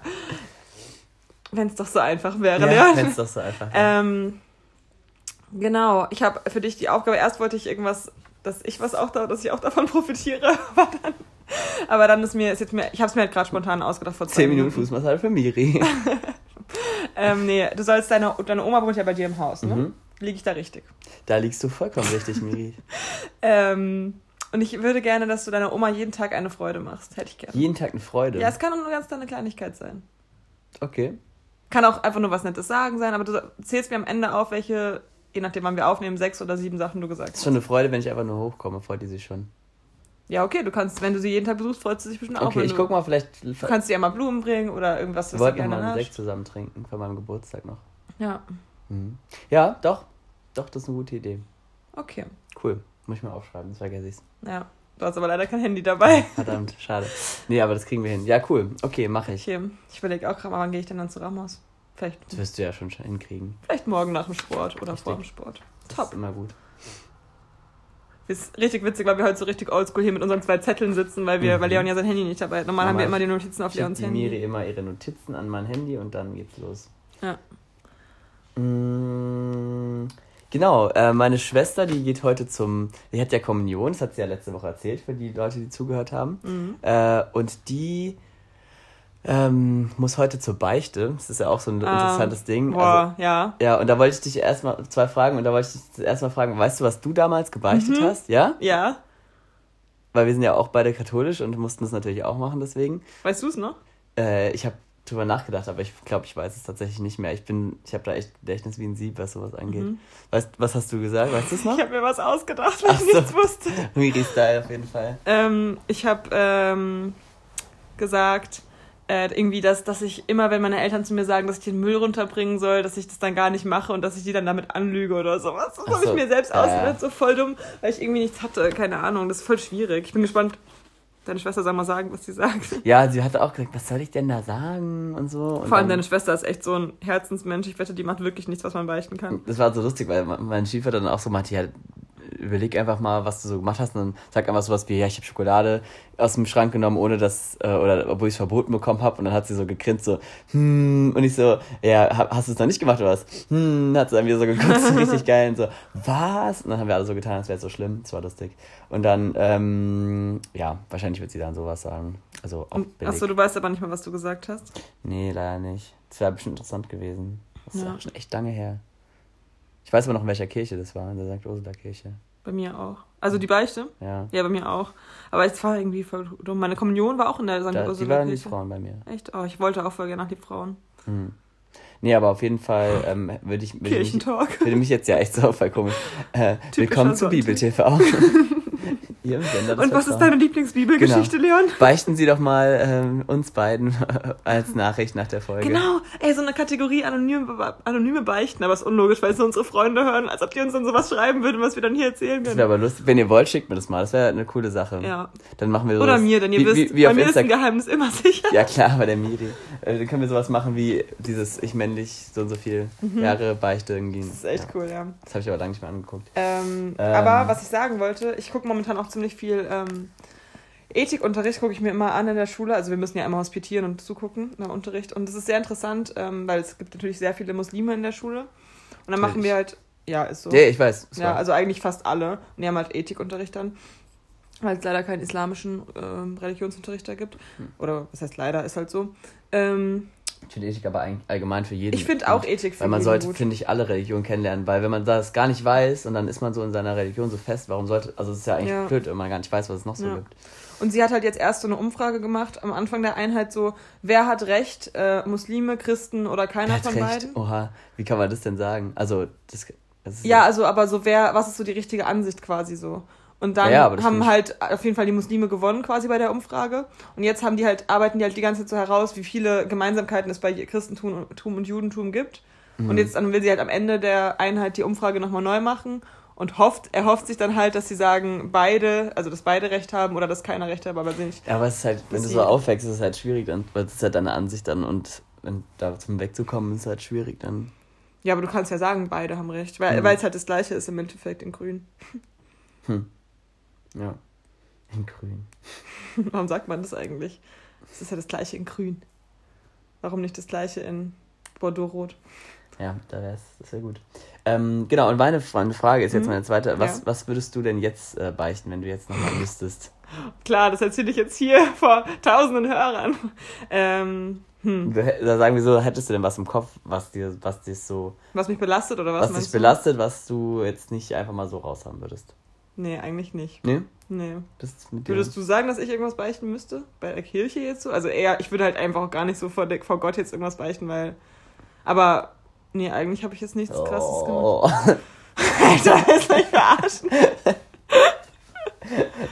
Wenn es doch so einfach wäre, Ja, Leon. wenn's doch so einfach ist. Ähm, genau, ich habe für dich die Aufgabe, erst wollte ich irgendwas, dass ich was auch da, dass ich auch davon profitiere, aber dann, aber dann ist mir, ist jetzt mir, ich habe es mir halt gerade spontan ausgedacht vor zwei Zehn Minuten Fußmassage für Miri. Ähm, nee, du sollst deine, deine Oma wohnt ja bei dir im Haus, ne? Mhm. Liege ich da richtig? Da liegst du vollkommen richtig, Miri. Ähm, und ich würde gerne, dass du deiner Oma jeden Tag eine Freude machst. Hätte ich gerne. Jeden Tag eine Freude. Ja, es kann auch nur ganz kleine Kleinigkeit sein. Okay. Kann auch einfach nur was Nettes sagen sein, aber du zählst mir am Ende auf, welche, je nachdem, wann wir aufnehmen, sechs oder sieben Sachen du gesagt Ist hast. schon eine Freude, wenn ich einfach nur hochkomme, freut die sich schon. Ja, okay, du kannst, wenn du sie jeden Tag besuchst, freut sie sich bestimmt auch. Okay, ich du, guck mal, vielleicht. Du kannst dir ja mal Blumen bringen oder irgendwas, was du gerne mal einen hast. Sekt zusammen trinken, von meinem Geburtstag noch. Ja, Mhm. Ja, doch. Doch, das ist eine gute Idee. okay. Cool. Muss ich mal aufschreiben, das vergesse ich's. Ja, du hast aber leider kein Handy dabei. Verdammt, schade. Nee, aber das kriegen wir hin. Ja, cool. Okay, mache ich. Okay, ich überlege auch gerade mal, wann gehe ich denn dann zu Ramos? Vielleicht, Das wirst du ja schon hinkriegen. vielleicht morgen nach dem Sport oder Richtig. vor dem Sport. Das Top. ist immer gut. Ist richtig witzig, weil wir heute so richtig oldschool hier mit unseren zwei Zetteln sitzen, weil wir, Mhm. weil Leon ja sein Handy nicht dabei hat. Normal haben wir immer die Notizen auf Leons Handy. Miri immer ihre Notizen an mein Handy und dann geht's los. Ja. Mm, Genau, äh, meine Schwester, die geht heute zum, die hat ja Kommunion, das hat sie ja letzte Woche erzählt, für die Leute, die zugehört haben. Mhm. Äh, und die ähm, muss heute zur Beichte. Das ist ja auch so ein Ah, interessantes Ding. Also, Boah, ja. ja, und da wollte ich dich erstmal zwei Fragen und da wollte ich dich erstmal fragen, weißt du, was du damals gebeichtet Mhm. hast? Ja? Ja. Weil wir sind ja auch beide katholisch und mussten das natürlich auch machen, deswegen. Weißt du es noch? Äh, ich habe drüber nachgedacht, aber ich glaube, ich weiß es tatsächlich nicht mehr. Ich bin, ich habe da echt Gedächtnis wie ein Sieb, was sowas angeht. Mhm. Weißt, was hast du gesagt? Weißt du es noch? Ich habe mir was ausgedacht, weil Ach ich so. nichts wusste. Miri-Style auf jeden Fall. Ähm, ich habe ähm, gesagt, äh, irgendwie, dass, dass ich immer, wenn meine Eltern zu mir sagen, dass ich den Müll runterbringen soll, dass ich das dann gar nicht mache und dass ich die dann damit anlüge oder sowas. Das Ach habe ich so. mir selbst Ja, ausgedacht, so voll dumm, weil ich irgendwie nichts hatte. Keine Ahnung, das ist voll schwierig. Ich bin gespannt. Deine Schwester soll mal sagen, was sie sagt. Ja, sie hatte auch gesagt, was soll ich denn da sagen und so. Und Vor allem deine Schwester ist echt so ein Herzensmensch. Ich wette, die macht wirklich nichts, was man beichten kann. Das war so lustig, weil mein Schiefer dann auch so meinte, ja, überleg einfach mal, was du so gemacht hast und dann sag einfach sowas wie, ja, ich habe Schokolade aus dem Schrank genommen, ohne dass, äh, oder obwohl ich es verboten bekommen habe und dann hat sie so gegrinst, so, hm, und ich so, ja, hab- hast du es noch nicht gemacht oder was? Hm, hat sie dann wieder so geguckt, so richtig geil und so, was? Und dann haben wir alle so getan, als wäre es so schlimm, das war lustig. Und dann, ähm, ja, wahrscheinlich wird sie dann sowas sagen, also. Achso, du weißt aber nicht mehr, was du gesagt hast. Nee, leider nicht. Das wäre bestimmt interessant gewesen. Das ist Ja. auch schon echt lange her. Ich weiß aber noch, in welcher Kirche das war, in der St. Ursula Kirche. Bei mir auch. Also die Beichte? Ja. Ja, bei mir auch. Aber es war irgendwie voll dumm. Meine Kommunion war auch in der St. Da, die Ursula waren die Kirche. Frauen bei mir. Echt? Oh, ich wollte auch voll gerne nach die Frauen. Hm. Nee, aber auf jeden Fall ähm, würde ich, würde ich, mich, würde mich jetzt ja echt so voll komisch. Äh, willkommen zu. Bibel TV. Im Sender Und was ist deine Lieblingsbibelgeschichte, Genau. Leon? Beichten Sie doch mal ähm, uns beiden als Nachricht nach der Folge. Genau, ey, so eine Kategorie anonyme, anonyme Beichten, aber ist unlogisch, weil es nur unsere Freunde hören, als ob die uns dann sowas schreiben würden, was wir dann hier erzählen Das können. wäre aber lustig. Wenn ihr wollt, schickt mir das mal. Das wäre eine coole Sache. Ja. Dann machen wir so. Oder mir, denn ihr wie, wisst, wie, wie bei mir ist ein. Geheimnis immer sicher. Ja klar, bei der Miri. Äh, dann können wir sowas machen wie dieses ich männlich so und so viel Jahre Beichte irgendwie. Mhm. Das ist echt ja. cool, ja. Das habe ich aber lange nicht mehr angeguckt. Ähm, Ähm. Aber was ich sagen wollte, ich gucke momentan auch ziemlich viel ähm, Ethikunterricht, gucke ich mir immer an in der Schule. Also wir müssen ja immer hospitieren und zugucken im Unterricht. Und das ist sehr interessant, ähm, weil es gibt natürlich sehr viele Muslime in der Schule. Und dann machen wir halt, ja, ist so. Ja, ich weiß. Ja, war- also eigentlich fast alle. Und die haben halt Ethikunterricht dann. Weil es leider keinen islamischen ähm, Religionsunterricht da gibt. Hm. Oder was heißt leider, ist halt so. Ähm, ich finde Ethik aber allgemein für jeden. ich finde auch. Ethik für Weil man sollte, finde ich, alle Religionen kennenlernen, weil wenn man das gar nicht weiß und dann ist man so in seiner Religion so fest, warum sollte, also es ist ja eigentlich Ja. blöd, wenn man gar nicht weiß, was es noch so Ja. gibt. Und sie hat halt jetzt erst so eine Umfrage gemacht am Anfang der Einheit so, wer hat recht, äh, Muslime, Christen oder keiner von recht? beiden? Oha, wie kann man das denn sagen? Also, das, das ist Ja, also aber so wer, was ist so die richtige Ansicht quasi so? Und dann Ja, haben halt auf jeden Fall die Muslime gewonnen quasi bei der Umfrage. Und jetzt haben die halt, arbeiten die halt die ganze Zeit so heraus, wie viele Gemeinsamkeiten es bei Christentum Tum und Judentum gibt. Mhm. Und jetzt dann will sie halt am Ende der Einheit die Umfrage nochmal neu machen und hofft, er hofft sich dann halt, dass sie sagen, beide, also dass beide Recht haben oder dass keiner Recht hat, aber sie nicht. Ja, aber es ist halt, wenn du so aufwächst, ist es halt schwierig, dann, weil es ist halt deine Ansicht dann und wenn da zum wegzukommen, ist halt schwierig dann. Ja, aber du kannst ja sagen, beide haben recht, weil Mhm. weil es halt das gleiche ist im Endeffekt in Grün. Ja. In grün. Warum sagt man das eigentlich? Es ist ja das gleiche in Grün. Warum nicht das gleiche in Bordeaux-Rot? Ja, da wär's, das wäre gut. Ähm, genau, und meine, meine Frage ist jetzt Mhm. meine zweite. Was, Ja. was würdest du denn jetzt äh, beichten, wenn du jetzt nochmal müsstest? Klar, das erzähle ich jetzt hier vor tausenden Hörern. Ähm, hm. Da sagen wir so, hättest du denn was im Kopf, was dir, was dir so, Was mich belastet oder was, was, dich du? belastet, was du jetzt nicht einfach mal so raushaben würdest? Nee, eigentlich nicht. Nee? Nee. Würdest du sagen, dass ich irgendwas beichten müsste? Bei der Kirche jetzt so? Also eher, ich würde halt einfach auch gar nicht so vor, der- vor Gott jetzt irgendwas beichten, weil. Aber, nee, eigentlich habe ich jetzt nichts krasses gemacht. oh. Alter, ist mich verarschen.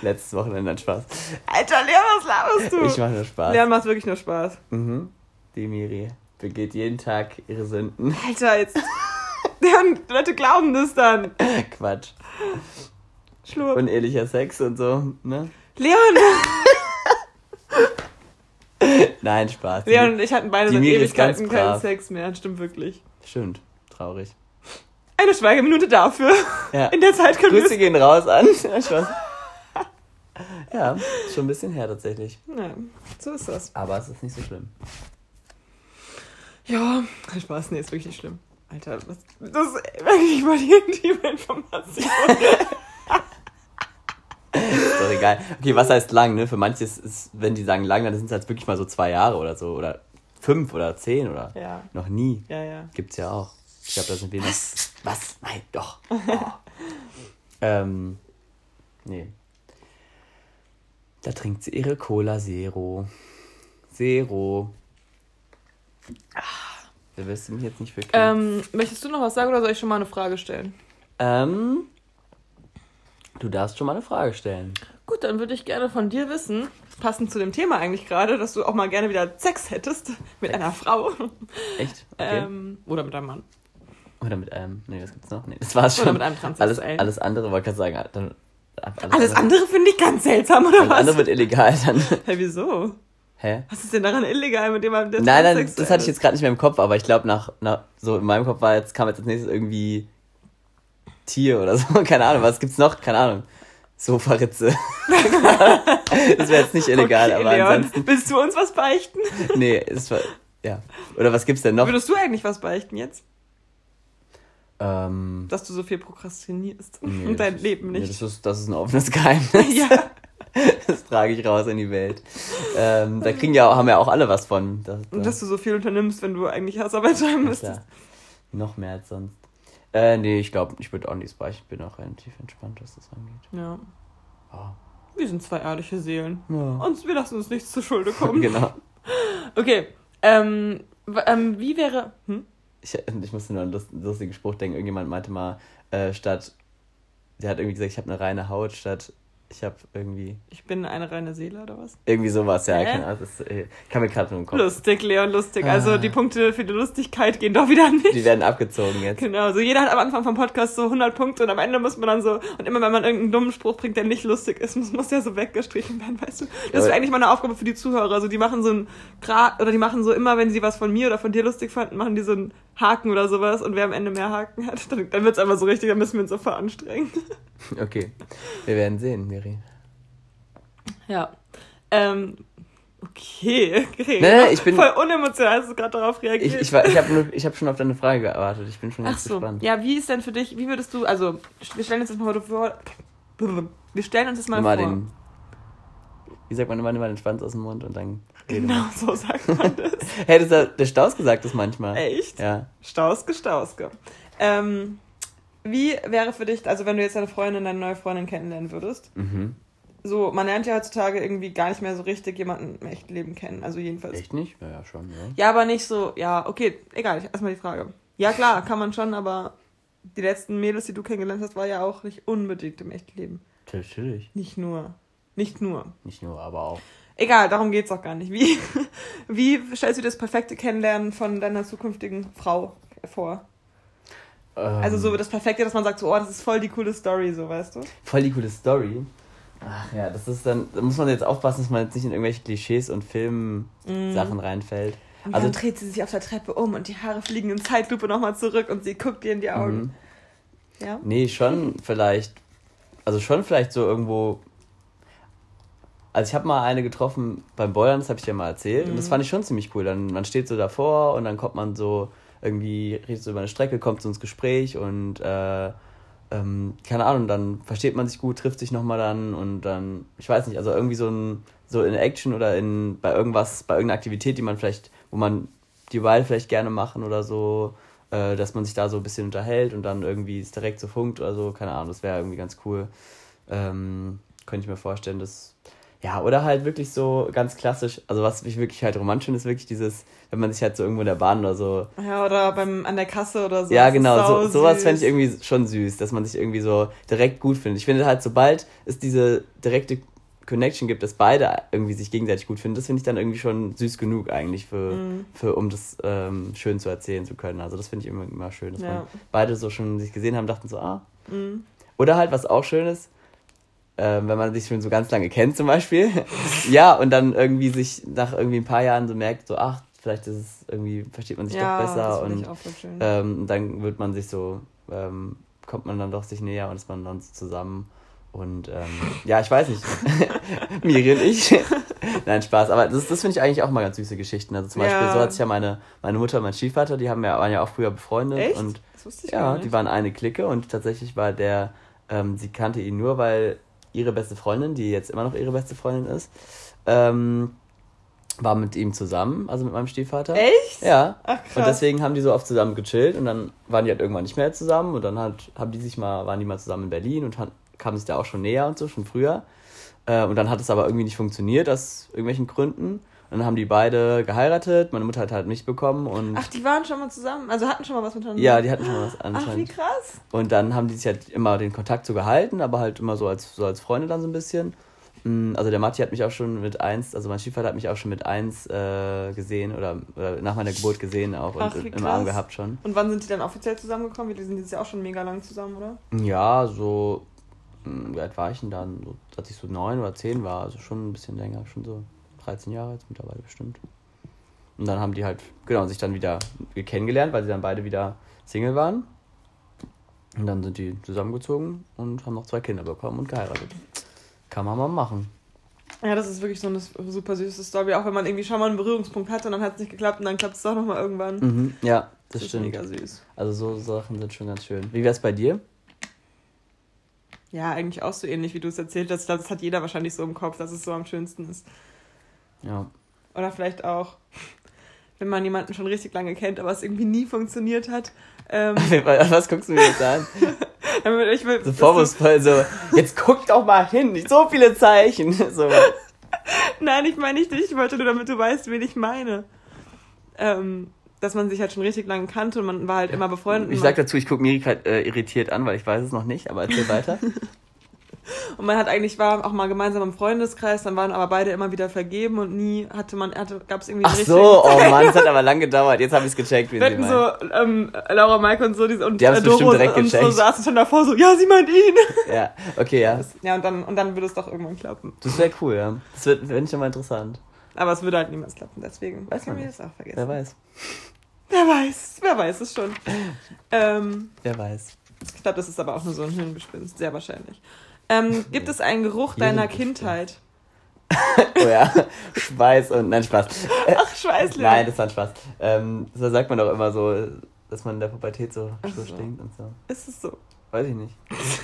Letztes Wochenende hat Spaß. Alter, Leon, was laberst du? Ich mache nur Spaß. Leon macht wirklich nur Spaß. Mhm. Die Miri begeht jeden Tag ihre Sünden. Alter, jetzt. Leon, Leute glauben das dann. Quatsch. Schlurp. Unehelicher Sex und so, ne? Leon, Nein, Spaß. Leon und ich hatten beide Die seit Ewigkeiten keinen. Sex mehr. Stimmt wirklich. Stimmt. Traurig. Eine Schweigeminute dafür. Ja. In der Zeit können wir Grüße gehen raus an. Ja, Spaß. Ja, schon ein bisschen her tatsächlich. Ja, so ist das. Aber es ist nicht so schlimm. Ja, Spaß, nee, ist wirklich nicht schlimm. Alter, was, das ist wirklich mal die Information. Doch egal. Okay, was heißt lang, ne? Für manche ist, ist wenn die sagen lang, dann sind es halt wirklich mal so zwei Jahre oder so. Oder fünf oder zehn oder Ja, noch nie. ja, ja. Gibt's ja auch. Ich glaube, da sind wir noch. Was? Nein, doch. Oh. ähm, nee. Da trinkt sie ihre Cola Zero. Zero. Da wirst du mich jetzt nicht wirklich. Ähm, möchtest du noch was sagen oder soll ich schon mal eine Frage stellen? Ähm, du darfst schon mal eine Frage stellen. Gut, dann würde ich gerne von dir wissen, passend zu dem Thema eigentlich gerade, dass du auch mal gerne wieder Sex hättest mit einer Frau. Echt? Okay. Ähm, oder mit einem Mann. Oder mit einem. Nee, was gibt's noch? Nee, das war's schon. Oder mit einem alles, Transsexuellen. alles andere wollte ich gerade sagen. Dann, Alles andere finde ich ganz seltsam, oder Alles was? andere wird illegal dann. Hä, wieso? Hä? Was ist denn daran illegal mit dem, der Nein, nein, das hatte ich jetzt gerade nicht mehr im Kopf, aber ich glaube nach, nach, so in meinem Kopf war jetzt, kam jetzt als nächstes irgendwie Tier oder so, keine Ahnung, was gibt's noch? Keine Ahnung. Sofaritze. das wäre jetzt nicht illegal, okay, aber Leon, ansonsten, Willst du uns was beichten? nee, es war, ja. Oder was gibt's denn noch? Würdest du eigentlich was beichten jetzt? Ähm, Dass du so viel prokrastinierst nee, und dein das ist- Leben Nee, nicht. das ist, das ist ein offenes Geheimnis. ja. Das trage ich raus in die Welt. Ähm, da kriegen ja, haben ja auch alle was von. Da, da, Und dass du so viel unternimmst, wenn du eigentlich Hausarbeit schreiben müsstest. Noch mehr als sonst. Äh, nee, ich glaube, ich würde auch nichts beichten. Ich bin auch relativ entspannt, was das angeht. Ja. Oh. Wir sind zwei ehrliche Seelen. Ja. Und wir lassen uns nichts zur Schulde kommen. genau. Okay. Ähm, ähm, wie wäre. Hm? Ich, ich musste nur an einen lust- lustigen Spruch denken. Irgendjemand meinte mal, äh, statt, der hat irgendwie gesagt, ich habe eine reine Haut, statt Ich habe irgendwie. Ich bin eine reine Seele oder was? Irgendwie sowas, ja. Hä? Keine Ahnung, das, äh, kann mir gerade nur im Kopf. Lustig, Leon, lustig. Also Ah. die Punkte für die Lustigkeit gehen doch wieder nicht. Die werden abgezogen jetzt. Genau, so jeder hat am Anfang vom Podcast so 100 Punkte und am Ende muss man dann so, und immer wenn man irgendeinen dummen Spruch bringt, der nicht lustig ist, muss, muss der so weggestrichen werden, weißt du? Das wäre eigentlich mal eine Aufgabe für die Zuhörer. Also die machen so ein Grad, oder die machen so immer, wenn sie was von mir oder von dir lustig fanden, machen die so einen Haken oder sowas und wer am Ende mehr Haken hat, dann, dann wird's einfach so richtig, dann müssen wir uns so veranstrengen. Okay. Wir werden sehen, Miri. Ja. Ähm, okay, okay. Nee, ich bin- voll unemotional, hast du gerade darauf reagiert. Ich, ich, war- ich habe ich hab schon auf deine Frage gewartet. Ich bin schon Ach ganz so. gespannt. Ja, wie ist denn für dich, wie würdest du, also, wir stellen uns das mal vor, wir stellen uns das mal, Nimm mal vor. den. Wie sagt man immer, nimm mal den Schwanz aus dem Mund und dann rede Genau, mal. so sagt man das. Hey, das der Staus gesagt das manchmal. Echt? Ja. Stauske, Stauske. Ähm, wie wäre für dich, also wenn du jetzt deine Freundin, deine neue Freundin kennenlernen würdest, Mhm. so, man lernt ja heutzutage irgendwie gar nicht mehr so richtig jemanden im echten Leben kennen, also jedenfalls. Echt nicht? Ja, ja, schon, ja. Ja, aber nicht so, ja, okay, egal, erstmal die Frage. Ja, klar, kann man schon, aber die letzten Mädels, die du kennengelernt hast, war ja auch nicht unbedingt im echten Leben. Natürlich. Nicht nur. Nicht nur. Nicht nur, aber auch. Egal, darum geht's auch gar nicht. Wie, wie stellst du dir das perfekte Kennenlernen von deiner zukünftigen Frau vor? Also so das Perfekte, dass man sagt, so, oh, das ist voll die coole Story, so, weißt du? Voll die coole Story. Ach ja, das ist dann, da muss man jetzt aufpassen, dass man jetzt nicht in irgendwelche Klischees und Filmsachen reinfällt. Und Also dreht sie sich auf der Treppe um und die Haare fliegen in Zeitlupe nochmal zurück und sie guckt dir in die Augen. Mhm. Ja? Nee, schon vielleicht, also schon vielleicht so irgendwo. Also ich habe mal eine getroffen beim Bouldern, das habe ich dir mal erzählt. Und das Mhm. fand ich schon ziemlich cool. Dann, man steht so davor und dann kommt man so irgendwie, redet so über eine Strecke, kommt so ins Gespräch und äh, ähm, keine Ahnung, dann versteht man sich gut, trifft sich nochmal dann und dann, ich weiß nicht, also irgendwie so ein, so in Action oder in bei irgendwas, bei irgendeiner Aktivität, die man vielleicht, wo man die beide vielleicht gerne machen oder so, äh, dass man sich da so ein bisschen unterhält und dann irgendwie es direkt so funkt oder so, keine Ahnung, das wäre irgendwie ganz cool. Ähm, könnte ich mir vorstellen, dass. Ja, oder halt wirklich so ganz klassisch, also was mich wirklich halt romantisch finde, ist wirklich dieses, wenn man sich halt so irgendwo in der Bahn oder so Ja, oder beim, an der Kasse oder so. ja, genau, so, sowas fände ich irgendwie schon süß, dass man sich irgendwie so direkt gut findet. Ich finde halt, sobald es diese direkte Connection gibt, dass beide irgendwie sich gegenseitig gut finden, das finde ich dann irgendwie schon süß genug eigentlich, für, Mhm. für um das ähm, schön zu erzählen zu können. Also das finde ich immer, immer schön, dass Ja. man beide so schon sich gesehen haben, dachten so, ah. Mhm. Oder halt, was auch schön ist, ähm, wenn man sich schon so ganz lange kennt zum Beispiel. ja, und dann irgendwie sich nach irgendwie ein paar Jahren so merkt, so, ach, vielleicht ist es irgendwie, versteht man sich Ja, doch besser und ähm, dann wird man sich so, ähm, kommt man dann doch sich näher und ist man dann so zusammen. Und ähm, ja, ich weiß nicht. Miri und ich. Nein, Spaß. Aber das, das finde ich eigentlich auch mal ganz süße Geschichten. Also zum Ja. Beispiel, so hat sich ja meine, meine Mutter und mein Stiefvater, die haben ja, waren ja auch früher befreundet. Echt? Und das wusste ich ja, die waren eine Clique und tatsächlich war der, ähm, sie kannte ihn nur, weil ihre beste Freundin, die jetzt immer noch ihre beste Freundin ist, ähm, war mit ihm zusammen, also mit meinem Stiefvater. Echt? Ja. Ach, Und krass. deswegen haben die so oft zusammen gechillt und dann waren die halt irgendwann nicht mehr zusammen und dann halt haben die sich mal, waren die mal zusammen in Berlin und kamen sich da auch schon näher und so, schon früher. Äh, und dann hat es aber irgendwie nicht funktioniert aus irgendwelchen Gründen. Und dann haben die beide geheiratet, meine Mutter hat halt mich bekommen und Ach, die waren schon mal zusammen, also hatten schon mal was miteinander. ja, die hatten schon mal was Ach, wie anscheinend. krass. Und dann haben die sich halt immer den Kontakt so gehalten, aber halt immer so als, so als Freunde dann so ein bisschen. Mm, Also der Matti hat mich auch schon mit eins, also mein Stiefvater hat mich auch schon mit eins äh, gesehen oder, oder nach meiner Geburt gesehen auch Ach, und im Arm gehabt schon. Und wann sind die dann offiziell zusammengekommen? Die sind jetzt ja auch schon mega lang zusammen, oder? Ja, so, mm, wie alt war ich denn dann? So, als ich so neun oder zehn war, also schon ein bisschen länger, schon so 13 Jahre jetzt mittlerweile bestimmt. Und dann haben die halt, genau, sich dann wieder kennengelernt, weil sie dann beide wieder Single waren. Und dann sind die zusammengezogen und haben noch zwei Kinder bekommen und geheiratet. Kann man mal machen. Ja, das ist wirklich so eine super süße Story, auch wenn man irgendwie schon mal einen Berührungspunkt hatte und dann hat es nicht geklappt und dann klappt es doch nochmal irgendwann. Mhm, ja, das, ist stimmt. mega süß. Also so Sachen sind schon ganz schön. Wie wär's bei dir? Ja, eigentlich auch so ähnlich, wie du es erzählt hast. Das hat jeder wahrscheinlich so im Kopf, dass es so am schönsten ist. Ja. Oder vielleicht auch, wenn man jemanden schon richtig lange kennt, aber es irgendwie nie funktioniert hat. Ähm, Was guckst du mir jetzt an? ich will, So vorwurfsvoll, so, jetzt guck doch mal hin, so viele Zeichen. So. Nein, ich meine nicht dich, ich wollte nur, damit du weißt, wen ich meine. Ähm, dass man sich halt schon richtig lange kannte und man war halt immer befreundet. und Ich sag dazu, ich gucke Miri grad, äh, irritiert an, weil ich weiß es noch nicht, aber erzähl weiter. Und man hat eigentlich, war auch mal gemeinsam im Freundeskreis, dann waren aber beide immer wieder vergeben und nie hatte man, hatte, gab es irgendwie Ach so, oh Mann, es hat aber lang gedauert. Jetzt habe ich es gecheckt, wie Wir hatten so, ähm, Laura, Maike und so, die, und Die äh, Doro bestimmt direkt und so gecheckt. saßen schon davor so, ja, sie meint ihn. Ja, okay, ja. Ja, und dann, und dann würde es doch irgendwann klappen. Das wäre cool, ja. Das wird, ich schon mal interessant. Aber es würde halt niemals klappen, deswegen Weiß man das auch vergessen. Wer weiß. Wer weiß, wer weiß es schon. ähm, Wer weiß. ich glaube, das ist aber auch nur so ein Hirngespinst, sehr wahrscheinlich. Ähm, gibt es einen Geruch deiner. Kindheit? Oh ja, Schweiß und. Nein, Spaß. Äh, Ach, Schweißle. Nein, das war ein Spaß. Ähm, das sagt man doch immer so, dass man in der Pubertät so, so so. stinkt und so. Ist es so? Weiß ich nicht.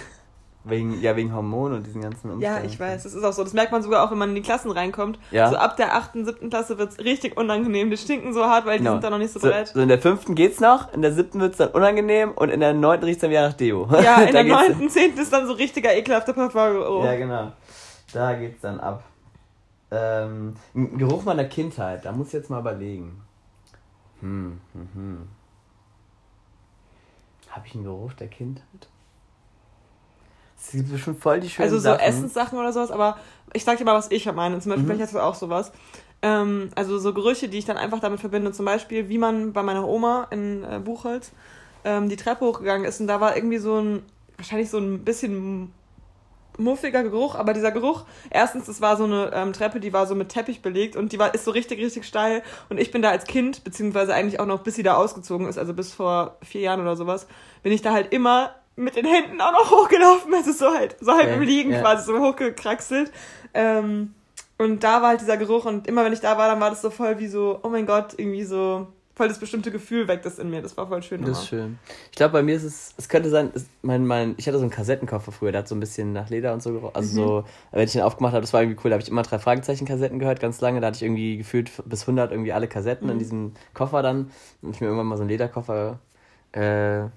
Wegen, ja, wegen Hormonen und diesen ganzen Umständen. Ja, ich weiß, es ist auch so. Das merkt man sogar auch, wenn man in die Klassen reinkommt. Ja. So ab der 8., 7. Klasse wird es richtig unangenehm. Die stinken so hart, weil die Genau. sind da noch nicht so So, bereit. so in der fünften geht's noch, in der siebten wird's dann unangenehm und in der neunten riecht's dann wieder nach Deo. Ja, in der geht's- 9., 10. ist dann so richtiger ekelhafter Parfum. Ja, genau. Da geht's dann ab. Ähm, ein Geruch meiner Kindheit, da muss ich jetzt mal überlegen. Hm, hm, hm. Habe ich einen Geruch der Kindheit? Es gibt bestimmt voll die schönen Also so Sachen. Essenssachen oder sowas, aber ich sag dir mal, was ich meine. Zum Beispiel, Mhm. vielleicht hast du auch sowas. Ähm, also so Gerüche, die ich dann einfach damit verbinde. Zum Beispiel, wie man bei meiner Oma in äh, Buchholz ähm, die Treppe hochgegangen ist und da war irgendwie so ein, wahrscheinlich so ein bisschen muffiger Geruch, aber dieser Geruch, erstens, das war so eine ähm, Treppe, die war so mit Teppich belegt und die war, ist so richtig, richtig steil und ich bin da als Kind, beziehungsweise eigentlich auch noch bis sie da ausgezogen ist, also bis vor vier Jahren oder sowas, bin ich da halt immer mit den Händen auch noch hochgelaufen, also so halt, so halb Okay, im Liegen ja. quasi, so hochgekraxelt. Ähm, und da war halt dieser Geruch und immer wenn ich da war, dann war das so voll wie so, oh mein Gott, irgendwie so, voll das bestimmte Gefühl weckt das in mir, das war voll schön. Das ist schön. Ich glaube, bei mir ist es, es könnte sein, es, mein, mein, ich hatte so einen Kassettenkoffer früher, der hat so ein bisschen nach Leder und so gerochen. Also so, wenn ich den aufgemacht habe, das war irgendwie cool, da habe ich immer drei Fragezeichen-Kassetten gehört, ganz lange. Da hatte ich irgendwie gefühlt bis 100 irgendwie alle Kassetten in diesem Koffer dann. Und ich mir irgendwann mal so einen Lederkoffer äh,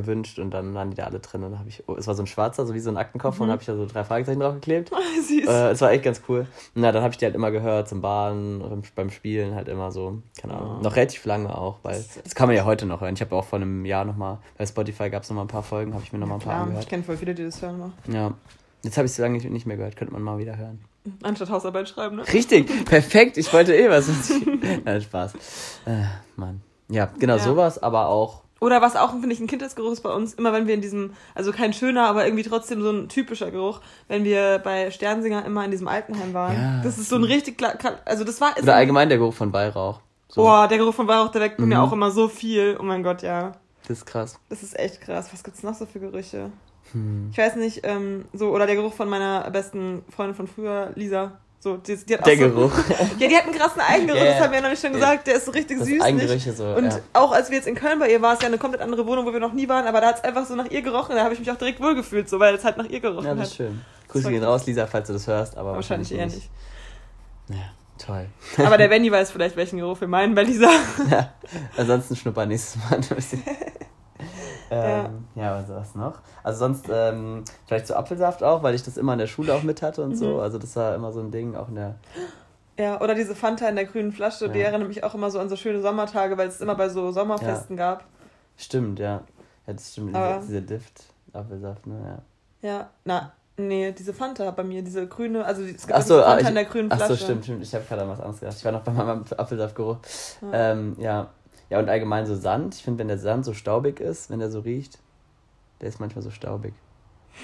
gewünscht und dann waren die da alle drin. Und habe ich, oh, es war so ein schwarzer, so wie so ein Aktenkoffer und habe ich da so drei Fragezeichen draufgeklebt. Süß. Äh, es war echt ganz cool. Na, dann habe ich die halt immer gehört zum Baden, beim- beim Spielen halt immer so, keine Ahnung. Oh. Noch relativ lange auch, weil das kann man ja heute noch hören. Ich habe auch vor einem Jahr nochmal, bei Spotify gab es nochmal ein paar Folgen, habe ich mir nochmal ein paar Klar, ich angehört. kenne voll viele, die das hören mal. Ja. Jetzt habe ich es lange nicht, nicht mehr gehört, könnte man mal wieder hören. Anstatt Hausarbeit schreiben, ne? Richtig, perfekt, ich wollte eh was. Nein, Spaß. Äh, Mann. Ja, genau, Ja. sowas, aber auch. Oder was auch, finde ich, ein Kindheitsgeruch ist bei uns, immer wenn wir in diesem, also kein schöner, aber irgendwie trotzdem so ein typischer Geruch, wenn wir bei Sternsinger immer in diesem Altenheim waren. Ja, das ist so ein richtig, also das war, Oder allgemein der Geruch von Weihrauch. So, Boah, der Geruch von Weihrauch, der weckt bei mir Mhm. auch immer so viel. Oh mein Gott, ja. Das ist krass. Das ist echt krass. Was gibt's noch so für Gerüche? Hm. Ich weiß nicht, ähm, so, oder der Geruch von meiner besten Freundin von früher, Lisa. So, die, die hat Der so, Geruch. Ja, die hat einen krassen Eigengeruch, ja. das haben wir ja noch nicht schon gesagt. Der ist so richtig Das süß. Eigengerüche so, Und ja. auch als wir jetzt in Köln bei ihr war, es ja eine komplett andere Wohnung, wo wir noch nie waren, aber da hat es einfach so nach ihr gerochen. Da habe ich mich auch direkt wohlgefühlt, so, weil es halt nach ihr gerochen Ja, das hat. ist schön. Grüße gehen raus, Lisa, falls du das hörst, aber Wahrscheinlich eher nicht. Ja, toll. Aber der Benny weiß vielleicht, welchen Geruch wir meinen bei Lisa. Ja, ansonsten schnupper nächstes Mal ein bisschen. ähm, ja, was was noch? Also sonst ähm, vielleicht so Apfelsaft auch, weil ich das immer in der Schule auch mit hatte und Mhm. so. Also das war immer so ein Ding, auch in der. Ja, oder diese Fanta in der grünen Flasche, die Ja. erinnert mich auch immer so an so schöne Sommertage, weil es immer bei so Sommerfesten gab. Stimmt, ja. Ja, das stimmt, Aber- diese, diese Dift, Apfelsaft, ne? Ja. Ja, na, nee, diese Fanta bei mir, diese grüne, also es Ach so, ah, Fanta ich, in der grünen ach Flasche. so, stimmt, stimmt. Ich habe gerade an was anderes gedacht. Ich war noch bei meinem Apfelsaftgeruch. Ja. Ähm, ja. Ja, und allgemein so Sand. Ich finde, wenn der Sand so staubig ist, wenn der so riecht, der ist manchmal so staubig.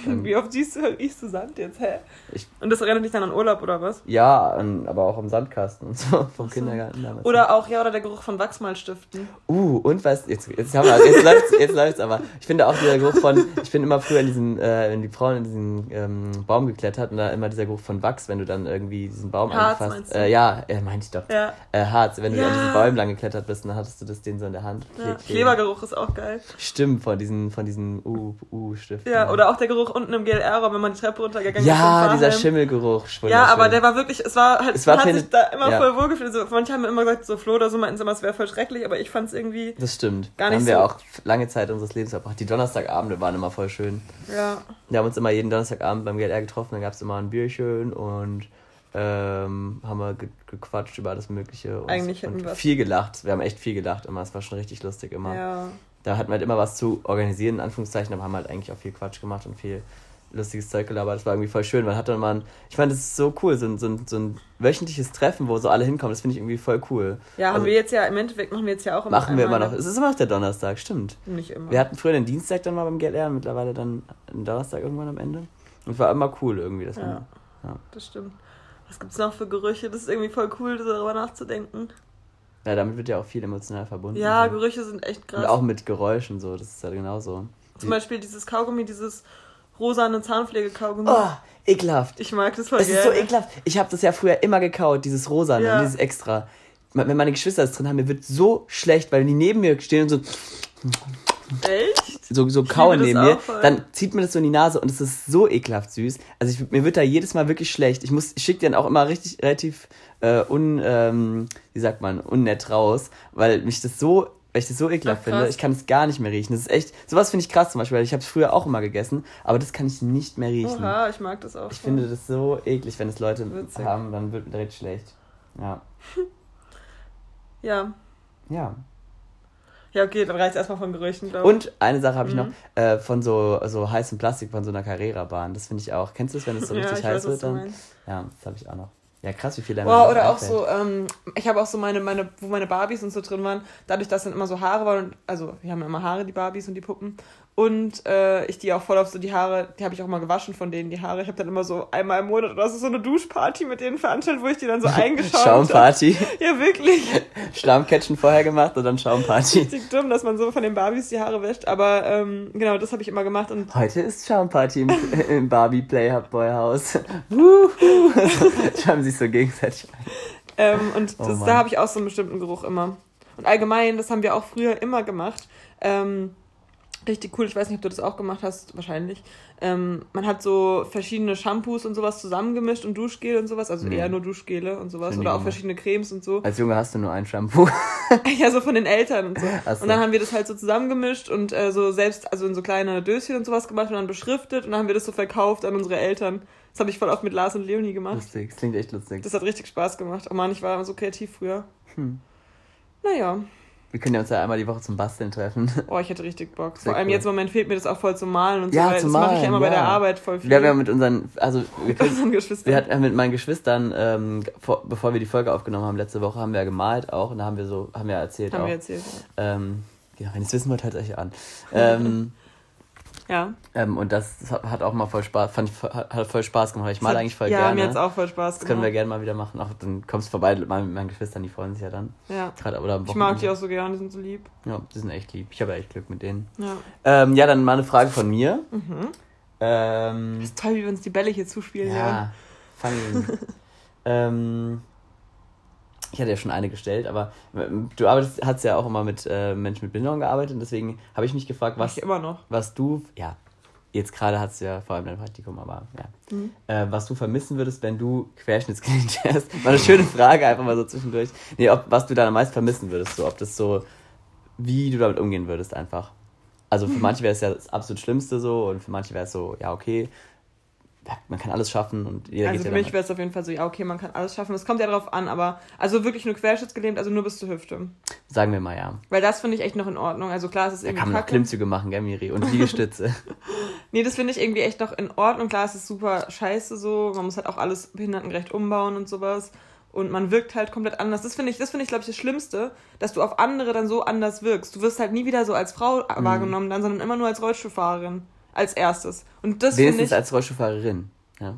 Dann- Wie oft siehst du, riechst du Sand jetzt, hä? Ich- Und das erinnert dich dann an Urlaub oder was? Ja, und, aber auch im Sandkasten und so vom so. Kindergarten damals. Oder auch, ja, oder der Geruch von Wachsmalstiften. Uh, und was, jetzt, jetzt, haben wir, jetzt läuft's, jetzt läuft's aber. Ich finde auch dieser Geruch von, ich bin immer früher in diesen, äh, wenn die Frauen in diesen ähm, Baum geklettert und da immer dieser Geruch von Wachs, wenn du dann irgendwie diesen Baum Harz, angefasst. Äh, ja, äh, meinte ich doch. Ja. Äh, Harz, wenn du Ja. an diesen Bäumen lang geklettert bist, dann hattest du das den so in der Hand. ja. Klebergeruch ist auch geil. Stimmt, von diesen, von diesen U-Stiften. Ja, oder auch der Geruch unten im GLR-Raum, wenn man die Treppe runtergegangen ist. Ja, dieser. Schimmelgeruch. Ja, aber der war wirklich, es war halt, Es war man hat sich da immer ja. voll wohlgefühlt. So, manche haben immer gesagt, so Flo oder so meinten immer, es wäre voll schrecklich, aber ich fand es irgendwie, Das stimmt. Gar nicht haben wir so- auch lange Zeit unseres Lebens verbracht. Die Donnerstagabende waren immer voll schön. ja. Wir haben uns immer jeden Donnerstagabend beim GLR getroffen, dann gab es immer ein Bierchen und ähm, haben wir ge gequatscht über alles Mögliche. Und, Eigentlich und wir- viel gelacht. Wir haben echt viel gelacht immer. Es war schon richtig lustig immer. Ja. Da hatten wir halt immer was zu organisieren, in Anführungszeichen, aber haben halt eigentlich auch viel Quatsch gemacht und viel lustiges Zeug gelabert. Das war irgendwie voll schön. Man hat dann mal, ein, ich fand, das ist so cool, so ein, so, ein, so ein wöchentliches Treffen, wo so alle hinkommen. Das finde ich irgendwie voll cool. Ja, haben Also, wir jetzt ja, im Endeffekt machen wir jetzt ja auch immer Machen wir immer noch. Es ist immer noch der Donnerstag, stimmt. Nicht immer. Wir hatten früher den Dienstag dann mal beim GLR, mittlerweile dann den Donnerstag irgendwann am Ende. Und war immer cool irgendwie. Das Ja. ja. Das stimmt. Was gibt's noch für Gerüche? Das ist irgendwie voll cool, darüber nachzudenken. Ja, damit wird ja auch viel emotional verbunden. Ja, so. Gerüche sind echt krass. Und auch mit Geräuschen so, das ist ja genauso. Zum Beispiel dieses Kaugummi, dieses rosane Zahnpflege-Kaugummi. Oh, ekelhaft. Ich mag das voll Es gerne. ist so ekelhaft. Ich habe das ja früher immer gekaut, dieses Rosa, Ja. dieses extra. Wenn meine Geschwister das drin haben, mir wird so schlecht, weil die neben mir stehen und so, Echt? so, so kauen das neben mir, voll. dann zieht mir das so in die Nase und es ist so ekelhaft süß. Also ich, mir wird da jedes Mal wirklich schlecht. Ich muss, ich schicke den auch immer richtig, relativ äh, un, ähm, wie sagt man, unnett raus, weil mich das so, weil ich das so ekelhaft Ach, finde. Ich kann es gar nicht mehr riechen. Das ist echt, sowas finde ich krass zum Beispiel, weil ich habe es früher auch immer gegessen, aber das kann ich nicht mehr riechen. Oha, ich mag das auch. Ich voll. finde das so eklig, wenn es Leute Witzig. haben, dann wird mir direkt schlecht. Ja. Ja. Ja. Ja, okay, dann reicht es erstmal von Gerüchen, glaube ich. Und eine Sache habe ich Mhm. noch, äh, von so, so heißem Plastik von so einer Carrera-Bahn. Das finde ich auch. Kennst du das, wenn es so Ja, richtig ich heiß weiß, wird dann? Ja, das habe ich auch noch. Ja, krass, wie viel da Wow, mir oder auch so, ähm, ich habe auch so meine, meine, wo meine Barbies und so drin waren, dadurch, dass dann immer so Haare waren, und, also wir haben ja immer Haare, die Barbies und die Puppen. Und äh, ich die auch voll auf so die Haare, die habe ich auch mal gewaschen von denen, die Haare. Ich habe dann immer so einmal im Monat oder so, so eine Duschparty mit denen veranstaltet, wo ich die dann so eingeschaut habe. Schaumparty. Ja, wirklich. Schlammcatchen vorher gemacht und dann Schaumparty. Richtig dumm, dass man so von den Barbies die Haare wäscht. Aber ähm, genau, das habe ich immer gemacht. Und Heute ist Schaumparty im, im Barbie Playboy Haus. Schauen sich so gegenseitig. Ähm, und Oh das, da habe ich auch so einen bestimmten Geruch immer. Und allgemein, das haben wir auch früher immer gemacht. Ähm, richtig cool, ich weiß nicht, ob du das auch gemacht hast, wahrscheinlich. Ähm, man hat so verschiedene Shampoos und sowas zusammengemischt und Duschgel und sowas, also Nee. eher nur Duschgele und sowas oder auch verschiedene Cremes und so. Als Junge hast du nur ein Shampoo. ja, so von den Eltern und so. So. Und dann haben wir das halt so zusammengemischt und äh, so selbst, also in so kleine Döschen und sowas gemacht und dann beschriftet und dann haben wir das so verkauft an unsere Eltern. Das habe ich voll oft mit Lars und Leonie gemacht. Lustig, das klingt echt lustig. Das hat richtig Spaß gemacht. Oh Mann, ich war so kreativ früher. Hm. Naja. Wir können ja uns ja einmal die Woche zum Basteln treffen. Oh, ich hätte richtig Bock. Sehr Vor allem cool. jetzt im Moment fehlt mir das auch voll zum Malen und Ja, so, weil zum das mache ich ja immer bei der ja. Arbeit voll viel. Wir haben ja mit unseren, also wir mit unseren Geschwistern. Wir hatten mit meinen Geschwistern, ähm, vor, bevor wir die Folge aufgenommen haben, letzte Woche, haben wir ja gemalt auch und da haben wir so, haben wir erzählt haben auch. wir erzählt. Ähm, ja, wenn ihr es wissen wollt, hört euch an. Ähm, Ja. ähm, und das hat auch mal voll Spaß, fand ich, hat voll Spaß gemacht. Ich mal eigentlich voll ja, gerne. mir hat's auch voll Spaß das können wir gemacht. gerne mal wieder machen. Auch dann kommst du vorbei mit meinen Geschwistern, die freuen sich ja dann. Ja. Gerade oder Ich mag die auch so gern, die sind so lieb. Ja, die sind echt lieb. Ich habe ja echt Glück mit denen. Ja. Ähm, ja, dann mal eine Frage von mir. Mhm. Ähm, Ist toll, wie wir uns die Bälle hier zuspielen. Ja, funny. ähm, ich hatte ja schon eine gestellt, aber ähm, du arbeitest, hast ja auch immer mit äh, Menschen mit Behinderung gearbeitet und deswegen habe ich mich gefragt, was, ich immer noch. was du, ja, jetzt gerade hast du ja vor allem dein Praktikum, aber ja, Mhm. äh, was du vermissen würdest, wenn du querschnittsgelähmt wärst. War eine schöne Frage, einfach mal so zwischendurch. Nee, ob, was du da am meisten vermissen würdest, so, ob das so, wie du damit umgehen würdest einfach. Also für manche wäre es ja das absolut Schlimmste so und für manche wäre es so, ja, okay, man kann alles schaffen und jeder Also für mich wäre es auf jeden Fall so, ja, okay, man kann alles schaffen. Es kommt ja drauf an, aber also wirklich nur querschnittsgelähmt, also nur bis zur Hüfte. Sagen wir mal ja. Weil das finde ich echt noch in Ordnung. Also klar, es ist Da irgendwie kann man kacke. Klimmzüge machen, gell, Miri? Und Liegestütze. Nee, das finde ich irgendwie echt noch in Ordnung. Klar, es ist super scheiße so. Man muss halt auch alles behindertengerecht umbauen und sowas. Und man wirkt halt komplett anders. Das finde ich, das finde ich, glaube ich, das Schlimmste, dass du auf andere dann so anders wirkst. Du wirst halt nie wieder so als Frau Mhm. wahrgenommen, dann, sondern immer nur als Rollstuhlfahrerin. Als erstes. Und das finde ich. als Rollstuhlfahrerin. Ja.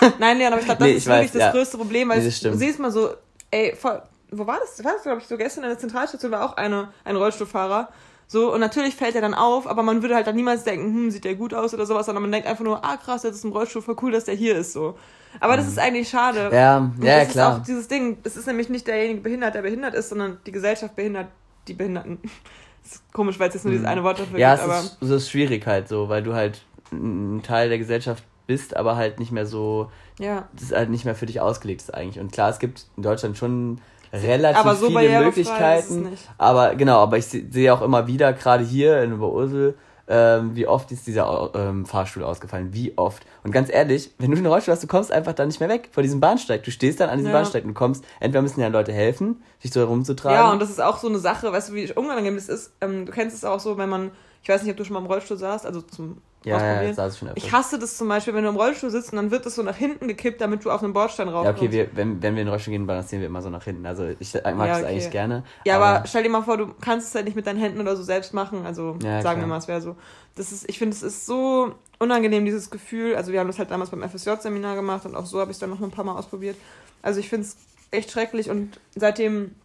Nein, ja, aber ich glaube, das Nee, ist ich wirklich weiß, das ja. größte Problem, weil Nee, du siehst mal so, ey, voll, wo war das? War das, glaube ich, so gestern in der Zentralstation war auch eine, ein Rollstuhlfahrer. So, und natürlich fällt er dann auf, aber man würde halt dann niemals denken, hm, sieht der gut aus oder sowas, sondern man denkt einfach nur, ah krass, jetzt ist ein Rollstuhl, voll cool, dass der hier ist, so. Aber das ist eigentlich schade. Mhm. Ja, Und ja, das klar. ist auch dieses Ding, es ist nämlich nicht derjenige behindert, der behindert ist, sondern die Gesellschaft behindert die Behinderten. Komisch, weil es jetzt nur dieses eine Wort dafür ja, es gibt, aber. ist, es ist schwierig halt so, weil du halt ein Teil der Gesellschaft bist, aber halt nicht mehr so, Ja. das ist halt nicht mehr für dich ausgelegt ist eigentlich. Und klar, es gibt in Deutschland schon relativ so viele barrierefrei ist es Möglichkeiten. nicht. Aber genau, aber ich se- sehe auch immer wieder, gerade hier in Oberursel, ähm, wie oft ist dieser ähm, Fahrstuhl ausgefallen? Wie oft? Und ganz ehrlich, wenn du einen Rollstuhl hast, du kommst einfach dann nicht mehr weg von diesem Bahnsteig. Du stehst dann an diesem Ja. Bahnsteig und kommst, entweder müssen ja Leute helfen, dich so herumzutragen. Ja, und das ist auch so eine Sache, weißt du, wie unangenehm das ist. Ähm, du kennst es auch so, wenn man, ich weiß nicht, ob du schon mal im Rollstuhl saßt, also zum Ja, ja, ausprobieren. das schon öfter. ich hasse das zum Beispiel, wenn du im Rollstuhl sitzt und dann wird es so nach hinten gekippt, damit du auf einen Bordstein Ja, raufkommst. okay, wir, wenn, wenn wir in den Rollstuhl gehen, balancieren wir immer so nach hinten. Also ich mag Ja, das okay. eigentlich gerne. Ja, aber, stell dir mal vor, du kannst es halt nicht mit deinen Händen oder so selbst machen. Also Ja, sagen wir klar. mal, es wäre so. Das ist, ich finde, es ist so unangenehm, dieses Gefühl. Also wir haben das halt damals beim FSJ-Seminar gemacht und auch so habe ich es dann noch ein paar Mal ausprobiert. Also ich finde es echt schrecklich und seitdem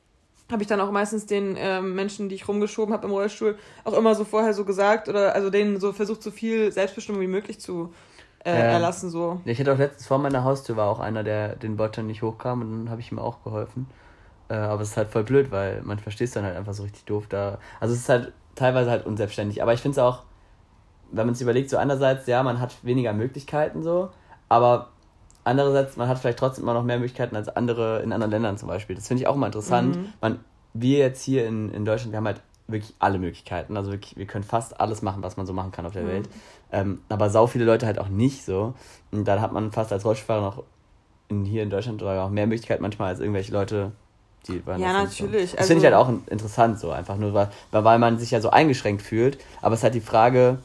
habe ich dann auch meistens den ähm, Menschen, die ich rumgeschoben habe im Rollstuhl, auch immer so vorher so gesagt oder also denen so versucht, so viel Selbstbestimmung wie möglich zu äh, Ja. erlassen. So. Ich hatte auch letztens vor meiner Haustür war auch einer, der den Bordstein nicht hochkam und dann habe ich ihm auch geholfen. Äh, aber es ist halt voll blöd, weil man versteht dann halt einfach so richtig doof da. Also es ist halt teilweise halt unselbstständig. Aber ich finde es auch, wenn man es überlegt, so einerseits, ja, man hat weniger Möglichkeiten so, aber andererseits, man hat vielleicht trotzdem immer noch mehr Möglichkeiten als andere in anderen Ländern zum Beispiel. Das finde ich auch immer interessant. Mhm. Man, wir jetzt hier in, in Deutschland, wir haben halt wirklich alle Möglichkeiten. Also wirklich, wir können fast alles machen, was man so machen kann auf der Mhm. Welt. Ähm, aber sau viele Leute halt auch nicht so. Und dann hat man fast als Rollstuhlfahrer noch in, hier in Deutschland sogar auch mehr Möglichkeiten manchmal als irgendwelche Leute, die woanders Ja, sind, so. natürlich. Das finde ich halt Also- auch in- interessant so, einfach nur, weil, weil man sich ja so eingeschränkt fühlt. Aber es ist halt die Frage,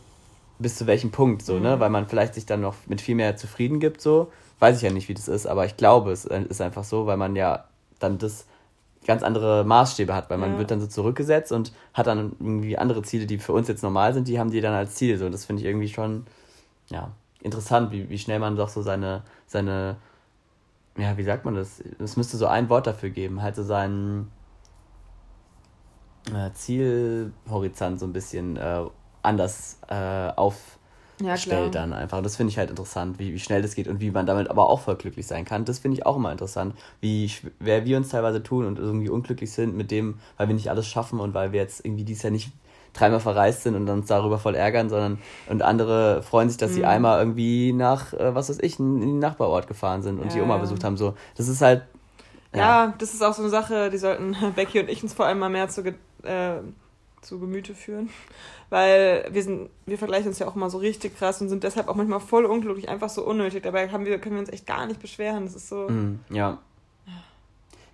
bis zu welchem Punkt so, ne? Mhm. Weil man vielleicht sich dann noch mit viel mehr zufrieden gibt, so. Weiß ich ja nicht, wie das ist, aber ich glaube, es ist einfach so, weil man ja dann das ganz andere Maßstäbe hat, weil man Ja. wird dann so zurückgesetzt und hat dann irgendwie andere Ziele, die für uns jetzt normal sind, die haben die dann als Ziel. So, und das finde ich irgendwie schon, ja, interessant, wie, wie schnell man doch so seine, seine, ja, wie sagt man das? Es müsste so ein Wort dafür geben, halt so seinen äh, Zielhorizont so ein bisschen äh, anders äh, aufstellt Ja, klar. dann einfach. Und das finde ich halt interessant, wie, wie schnell das geht und wie man damit aber auch voll glücklich sein kann. Das finde ich auch immer interessant, wie schw- wer wir uns teilweise tun und irgendwie unglücklich sind mit dem, weil wir nicht alles schaffen und weil wir jetzt irgendwie dieses Jahr nicht dreimal verreist sind und uns darüber voll ärgern, sondern und andere freuen sich, dass sie Mhm. einmal irgendwie nach, äh, was weiß ich, in den Nachbarort gefahren sind und Ja, die Oma ja. besucht haben. So, das ist halt Ja. das ist auch so eine Sache, die sollten Becky und ich uns vor allem mal mehr zu, äh, zu Gemüte führen. Weil wir sind, wir vergleichen uns ja auch immer so richtig krass und sind deshalb auch manchmal voll unglücklich, einfach so unnötig. Dabei haben wir, können wir uns echt gar nicht beschweren. Das ist so. Mm, ja.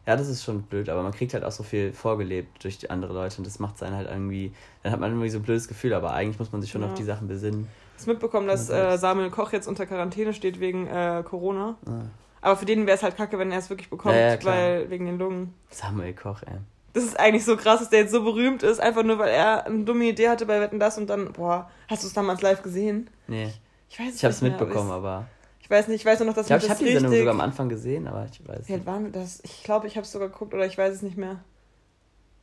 Ja, das ist schon blöd, aber man kriegt halt auch so viel vorgelebt durch die andere Leute und das macht einen halt irgendwie, dann hat man irgendwie so ein blödes Gefühl, aber eigentlich muss man sich schon Ja. auf die Sachen besinnen. Hast mitbekommen, dass äh, Samuel Koch jetzt unter Quarantäne steht wegen äh, Corona. Ah. Aber für den wäre es halt kacke, wenn er es wirklich bekommt, Ja, ja, weil wegen den Lungen. Samuel Koch, ey. Das ist eigentlich so krass, dass der jetzt so berühmt ist, einfach nur weil er eine dumme Idee hatte bei Wetten das und dann, boah, hast du es damals live gesehen? Nee, Ich weiß es ich hab's nicht mehr, mitbekommen, aber aber. Ich, ich weiß nicht, ich weiß nur noch, dass Ich glaube, ich habe die Sendung sogar am Anfang gesehen, aber ich weiß alt nicht. waren wir das? Ich glaube, ich habe es sogar geguckt oder ich weiß es nicht mehr.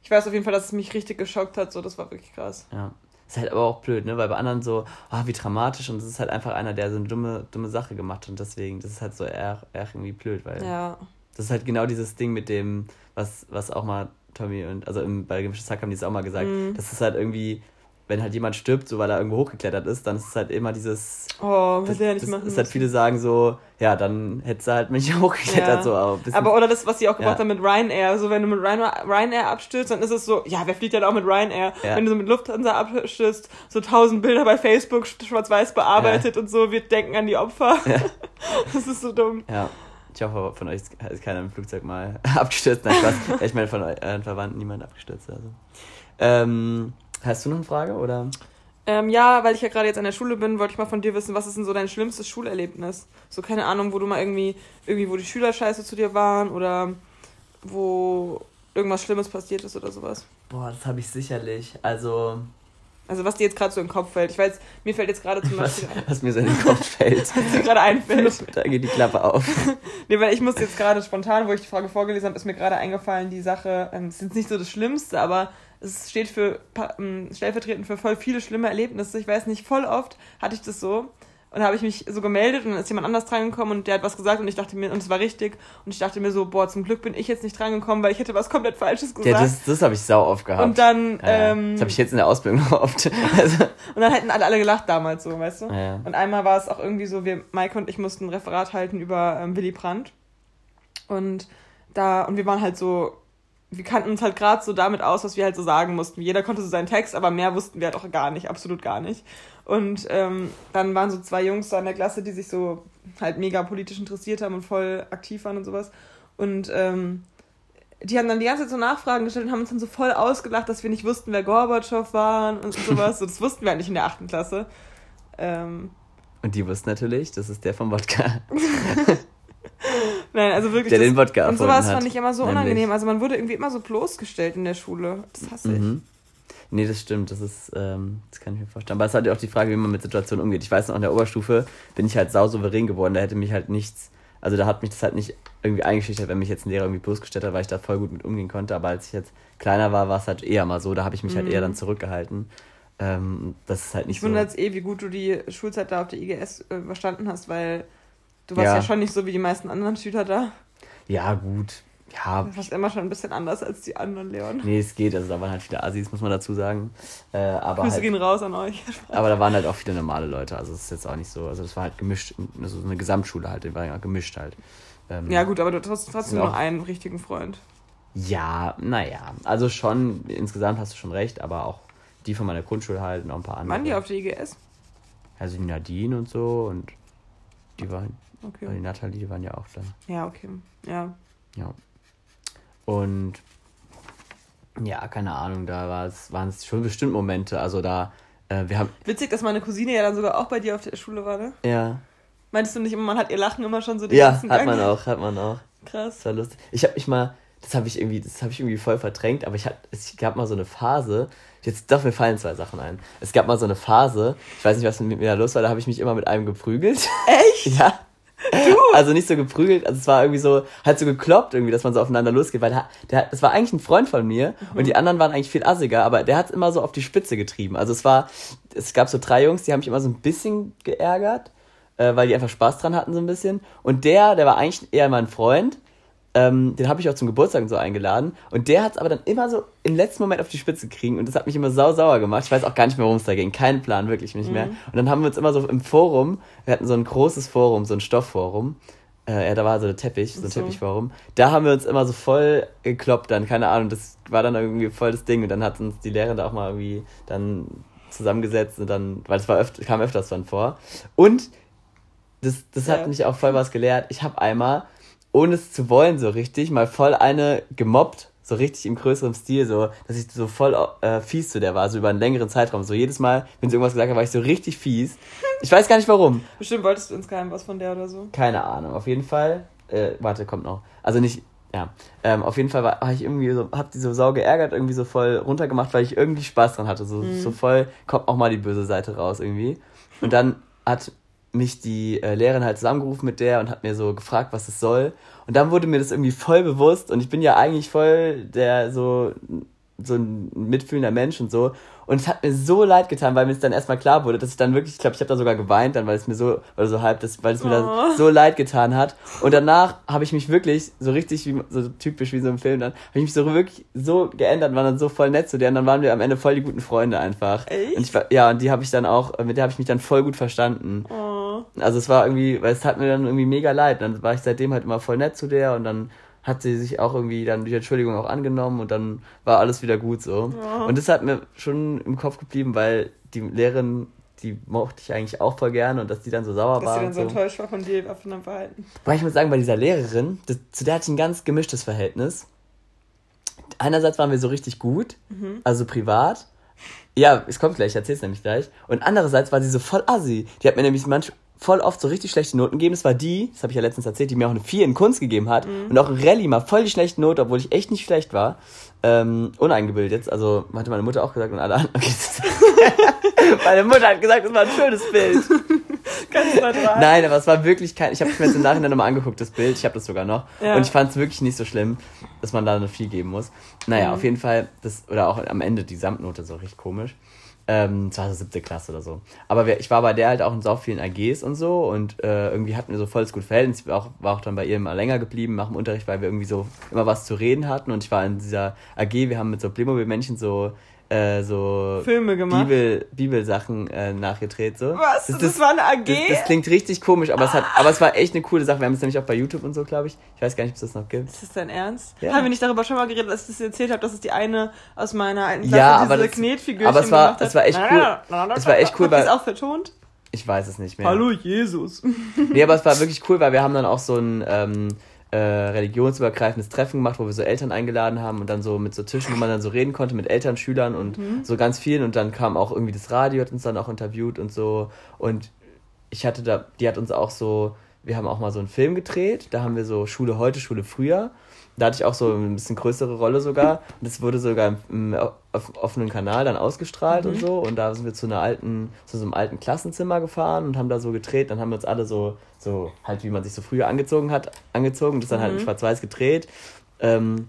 Ich weiß auf jeden Fall, dass es mich richtig geschockt hat, so, das war wirklich krass. Ja. Ist halt aber auch blöd, ne? Weil bei anderen so, ah, wie dramatisch und das ist halt einfach einer, der so eine dumme, dumme Sache gemacht hat und deswegen, das ist halt so eher, eher irgendwie blöd, weil. Ja. Das ist halt genau dieses Ding mit dem, was, was auch mal Tommy und, also im, bei Gemischtes Hack haben die es auch mal gesagt, Mhm. das ist halt irgendwie, wenn halt jemand stirbt, so weil er irgendwo hochgeklettert ist, dann ist es halt immer dieses, Oh, das, hätte er nicht das machen ist halt viele sagen so, ja, dann hättest du halt nicht hochgeklettert, Ja. so, aber, Aber oder das, was sie auch gemacht Ja. haben mit Ryanair. So, wenn du mit Ryanair, Ryanair abstürzt, dann ist es so, ja, wer fliegt denn auch mit Ryanair? Ja. Wenn du so mit Lufthansa abstürzt, so tausend Bilder bei Facebook sch- schwarz-weiß bearbeitet und so, wir denken an die Opfer. Ja. Das ist so dumm. ja. Ich hoffe, von euch ist keiner im Flugzeug mal abgestürzt. Nein, Spaß. ich meine, von euren Verwandten niemand abgestürzt. Also. Ähm, hast du noch eine Frage, oder? Ähm, ja, weil ich ja gerade jetzt an der Schule bin, wollte ich mal von dir wissen, was ist denn so dein schlimmstes Schulerlebnis? So, keine Ahnung, wo du mal irgendwie, irgendwie, wo die Schüler scheiße zu dir waren oder wo irgendwas Schlimmes passiert ist oder sowas. Boah, das habe ich sicherlich. Also, Also was dir jetzt gerade so in den Kopf fällt. Ich weiß, mir fällt jetzt gerade zum was, Beispiel ein, was mir so in den Kopf fällt. was dir gerade einfällt. da geht die Klappe auf. Nee, weil ich muss jetzt gerade spontan, wo ich die Frage vorgelesen habe, ist mir gerade eingefallen, die Sache, ähm, es ist jetzt nicht so das Schlimmste, aber es steht für ähm, stellvertretend für voll viele schlimme Erlebnisse. Ich weiß nicht, voll oft hatte ich das so. Und da habe ich mich so gemeldet und dann ist jemand anders drangekommen und der hat was gesagt und ich dachte mir, und es war richtig. Und ich dachte mir so, boah, zum Glück bin ich jetzt nicht drangekommen, weil ich hätte was komplett Falsches gesagt. Ja, das, das habe ich sau oft gehabt. und dann, Ja, ja. ähm, das habe ich jetzt in der Ausbildung oft. Also, und dann hätten alle, alle gelacht damals so, weißt du? ja, ja. Und einmal war es auch irgendwie so, wir, Maike und ich mussten ein Referat halten über ähm, Willy Brandt. Und da, und wir waren halt so, wir kannten uns halt gerade so damit aus, was wir halt so sagen mussten. Jeder konnte so seinen Text, aber mehr wussten wir halt auch gar nicht, absolut gar nicht. Und ähm, dann waren so zwei Jungs da in der Klasse, die sich so halt mega politisch interessiert haben und voll aktiv waren und sowas. Und ähm, die haben dann die ganze Zeit so Nachfragen gestellt und haben uns dann so voll ausgelacht, dass wir nicht wussten, wer Gorbatschow war und sowas. so, das wussten wir nicht in der achten Klasse. Ähm, Und die wussten natürlich, das ist der vom Wodka. Nein, also wirklich. Der das, den Wodka Und sowas hat, fand ich immer so nämlich. unangenehm. Also man wurde irgendwie immer so bloßgestellt in der Schule. Das hasse ich. Mhm. Nee, das stimmt, das ist, ähm, das kann ich mir vorstellen. Aber es ist halt auch die Frage, wie man mit Situationen umgeht. Ich weiß noch, in der Oberstufe bin ich halt sau souverän geworden, da hätte mich halt nichts, also da hat mich das halt nicht irgendwie eingeschüchtert, wenn mich jetzt ein Lehrer irgendwie bloßgestellt hat, weil ich da voll gut mit umgehen konnte. Aber als ich jetzt kleiner war, war es halt eher mal so, da habe ich mich halt eher dann zurückgehalten. Ähm, das ist halt nicht Ich so. wundere jetzt eh, wie gut du die Schulzeit da auf der IGS äh, überstanden hast, weil du warst Ja. ja. schon nicht so wie die meisten anderen Schüler da. Ja, gut. Ja, Du warst immer schon ein bisschen anders als die anderen Leon. nee, es geht. Also da waren halt viele Assis, muss man dazu sagen. Äh, aber Grüße halt, gehen raus an euch. Aber da waren halt auch viele normale Leute. Also es ist jetzt auch nicht so. Also das war halt gemischt. Also so eine Gesamtschule halt. Die war ja gemischt halt. Ähm, Ja, gut, aber du hast trotzdem nur einen richtigen Freund. Ja, naja. Also schon, insgesamt hast du schon recht, aber auch die von meiner Grundschule halt und auch ein paar andere. Waren die auf der IGS? Also die Nadine und so und die waren, Okay. die Nathalie, die waren ja auch da. Ja, okay. Ja. Ja. Und ja, keine Ahnung, da war es, waren es schon bestimmt Momente. Also da, äh, wir haben, Witzig, dass meine Cousine ja dann sogar auch bei dir auf der Schule war, ne? ja, Meinst du nicht immer, man hat ihr Lachen immer schon so den ja, hat Gang? man auch, hat man auch. Krass. Das war lustig. Ich habe mich mal, das habe ich irgendwie, das habe ich irgendwie voll verdrängt, aber ich hab, es gab mal so eine Phase, jetzt doch, mir fallen zwei Sachen ein. Es gab mal so eine Phase, ich weiß nicht, was mit mir da los war, da habe ich mich immer mit einem geprügelt. Echt? ja. Du? Also nicht so geprügelt, also es war irgendwie so, halt so gekloppt irgendwie, dass man so aufeinander losgeht, weil der, der, das war eigentlich ein Freund von mir und die anderen waren eigentlich viel assiger, aber der hat es immer so auf die Spitze getrieben. Also es war, es gab so drei Jungs, die haben mich immer so ein bisschen geärgert, äh, weil die einfach Spaß dran hatten so ein bisschen. Und der, der war eigentlich eher mein Freund, ähm, den habe ich auch zum Geburtstag und so eingeladen. Und der hat es aber dann immer so im letzten Moment auf die Spitze kriegen. Und das hat mich immer sau sauer gemacht. Ich weiß auch gar nicht mehr, worum es da ging. Kein Plan, wirklich nicht mehr. Und dann haben wir uns immer so im Forum, wir hatten so ein großes Forum, so ein Stoffforum. Äh, ja, da war so ein Teppich, so ein so. Teppichforum. Da haben wir uns immer so voll gekloppt dann, keine Ahnung. Das war dann irgendwie voll das Ding. Und dann hat uns die Lehrerin da auch mal irgendwie dann zusammengesetzt und dann, weil es war öfter, kam öfters dann vor. Und das, das Ja. hat mich auch voll was gelehrt. Ich habe einmal, ohne es zu wollen, so richtig, mal voll eine gemobbt, so richtig im größeren Stil, so, dass ich so voll äh, fies zu der war, so über einen längeren Zeitraum. So jedes Mal, wenn sie irgendwas gesagt hat, war ich so richtig fies. Ich weiß gar nicht warum. Bestimmt wolltest du insgeheim was von der oder so. Keine Ahnung. Auf jeden Fall, äh, warte, kommt noch. Also nicht, ja. Ähm, auf jeden Fall war, war ich irgendwie so, hab die so sau geärgert, irgendwie so voll runtergemacht, weil ich irgendwie Spaß dran hatte. So, so voll, kommt auch mal die böse Seite raus irgendwie. Und dann hat mich die äh, Lehrerin halt zusammengerufen mit der und hat mir so gefragt, was es soll. Und dann wurde mir das irgendwie voll bewusst und ich bin ja eigentlich voll der so so ein mitfühlender Mensch und so. Und es hat mir so leid getan, weil mir es dann erstmal klar wurde, dass ich dann wirklich, ich glaube, ich habe da sogar geweint dann, weil es mir so, oder so halb, das, weil es mir Oh. dann so leid getan hat. Und danach habe ich mich wirklich so richtig, wie, so typisch wie so im Film dann, habe ich mich so wirklich so geändert, war dann so voll nett zu der und dann waren wir am Ende voll die guten Freunde einfach. Echt? Und ich ja, und die habe ich dann auch, mit der habe ich mich dann voll gut verstanden. Oh. Also es war irgendwie, weil es hat mir dann irgendwie mega leid. Dann war ich seitdem halt immer voll nett zu der und dann hat sie sich auch irgendwie dann die Entschuldigung auch angenommen und dann war alles wieder gut so. Ja. Und das hat mir schon im Kopf geblieben, weil die Lehrerin, die mochte ich eigentlich auch voll gerne und dass die dann so sauer Dass war. sie dann so enttäuscht war von dir, von deinem Verhalten. Weil ich muss sagen, bei dieser Lehrerin, das, zu der hatte ich ein ganz gemischtes Verhältnis. Einerseits waren wir so richtig gut, also privat. Ja, es kommt gleich, ich erzähl's nämlich gleich. Und andererseits war sie so voll assi. Die hat mir nämlich manch, voll oft so richtig schlechte Noten gegeben. Das war die, das habe ich ja letztens erzählt, die mir auch eine 4 in Kunst gegeben hat. Und auch in Rallye mal voll die schlechte Note, obwohl ich echt nicht schlecht war. Ähm, uneingebildet jetzt. Also hatte meine Mutter auch gesagt und alle anderen. meine Mutter hat gesagt, das war ein schönes Bild. Ganz neutral. Nein, aber es war wirklich kein. Ich habe es mir jetzt im Nachhinein nochmal angeguckt, das Bild. Ich habe das sogar noch. Ja. Und ich fand es wirklich nicht so schlimm, dass man da eine 4 geben muss. Naja, Mhm. auf jeden Fall, das, oder auch am Ende die Samtnote so richtig komisch. Ähm, so siebte Klasse oder so. Aber wir, ich war bei der halt auch in so vielen AGs und so und äh, irgendwie hatten wir so volles gut Verhältnis. Ich war auch, war auch dann bei ihr immer länger geblieben nach dem Unterricht, weil wir irgendwie so immer was zu reden hatten und ich war in dieser AG, wir haben mit so Playmobil-Männchen so, äh, so Filme gemacht. Bibel, Bibelsachen äh, nachgedreht. So. Was? Das, war eine AG? Das, das klingt richtig komisch, aber es, hat, aber es war echt eine coole Sache. Wir haben es nämlich auch bei YouTube und so, glaube ich. Ich weiß gar nicht, ob es das noch gibt. ist das dein Ernst? Ja. Haben wir nicht darüber schon mal geredet, dass ich das erzählt habe, dass es die eine aus meiner alten Klasse Ja, diese aber das- Knetfigürchen aber es war- gemacht hat? es war echt cool. Es war echt cool, Habt ihr auch vertont? Ich weiß es nicht mehr. Hallo Jesus. Nee, aber es war wirklich cool, weil wir haben dann auch so ein, ähm, äh, religionsübergreifendes Treffen gemacht, wo wir so Eltern eingeladen haben und dann so mit so Tischen, wo man dann so reden konnte mit Eltern, Schülern und Mhm. so ganz vielen und dann kam auch irgendwie das Radio, hat uns dann auch interviewt und so und ich hatte da, die hat uns auch so, wir haben auch mal so einen Film gedreht, da haben wir so Schule heute, Schule früher. Da hatte ich auch so ein bisschen größere Rolle sogar. Und das wurde sogar im, im auf, offenen Kanal dann ausgestrahlt und so. Und da sind wir zu einer alten, zu so einem alten Klassenzimmer gefahren und haben da so gedreht. Dann haben wir uns alle so, so halt wie man sich so früher angezogen hat, angezogen. Das dann halt in schwarz-weiß gedreht. Ähm,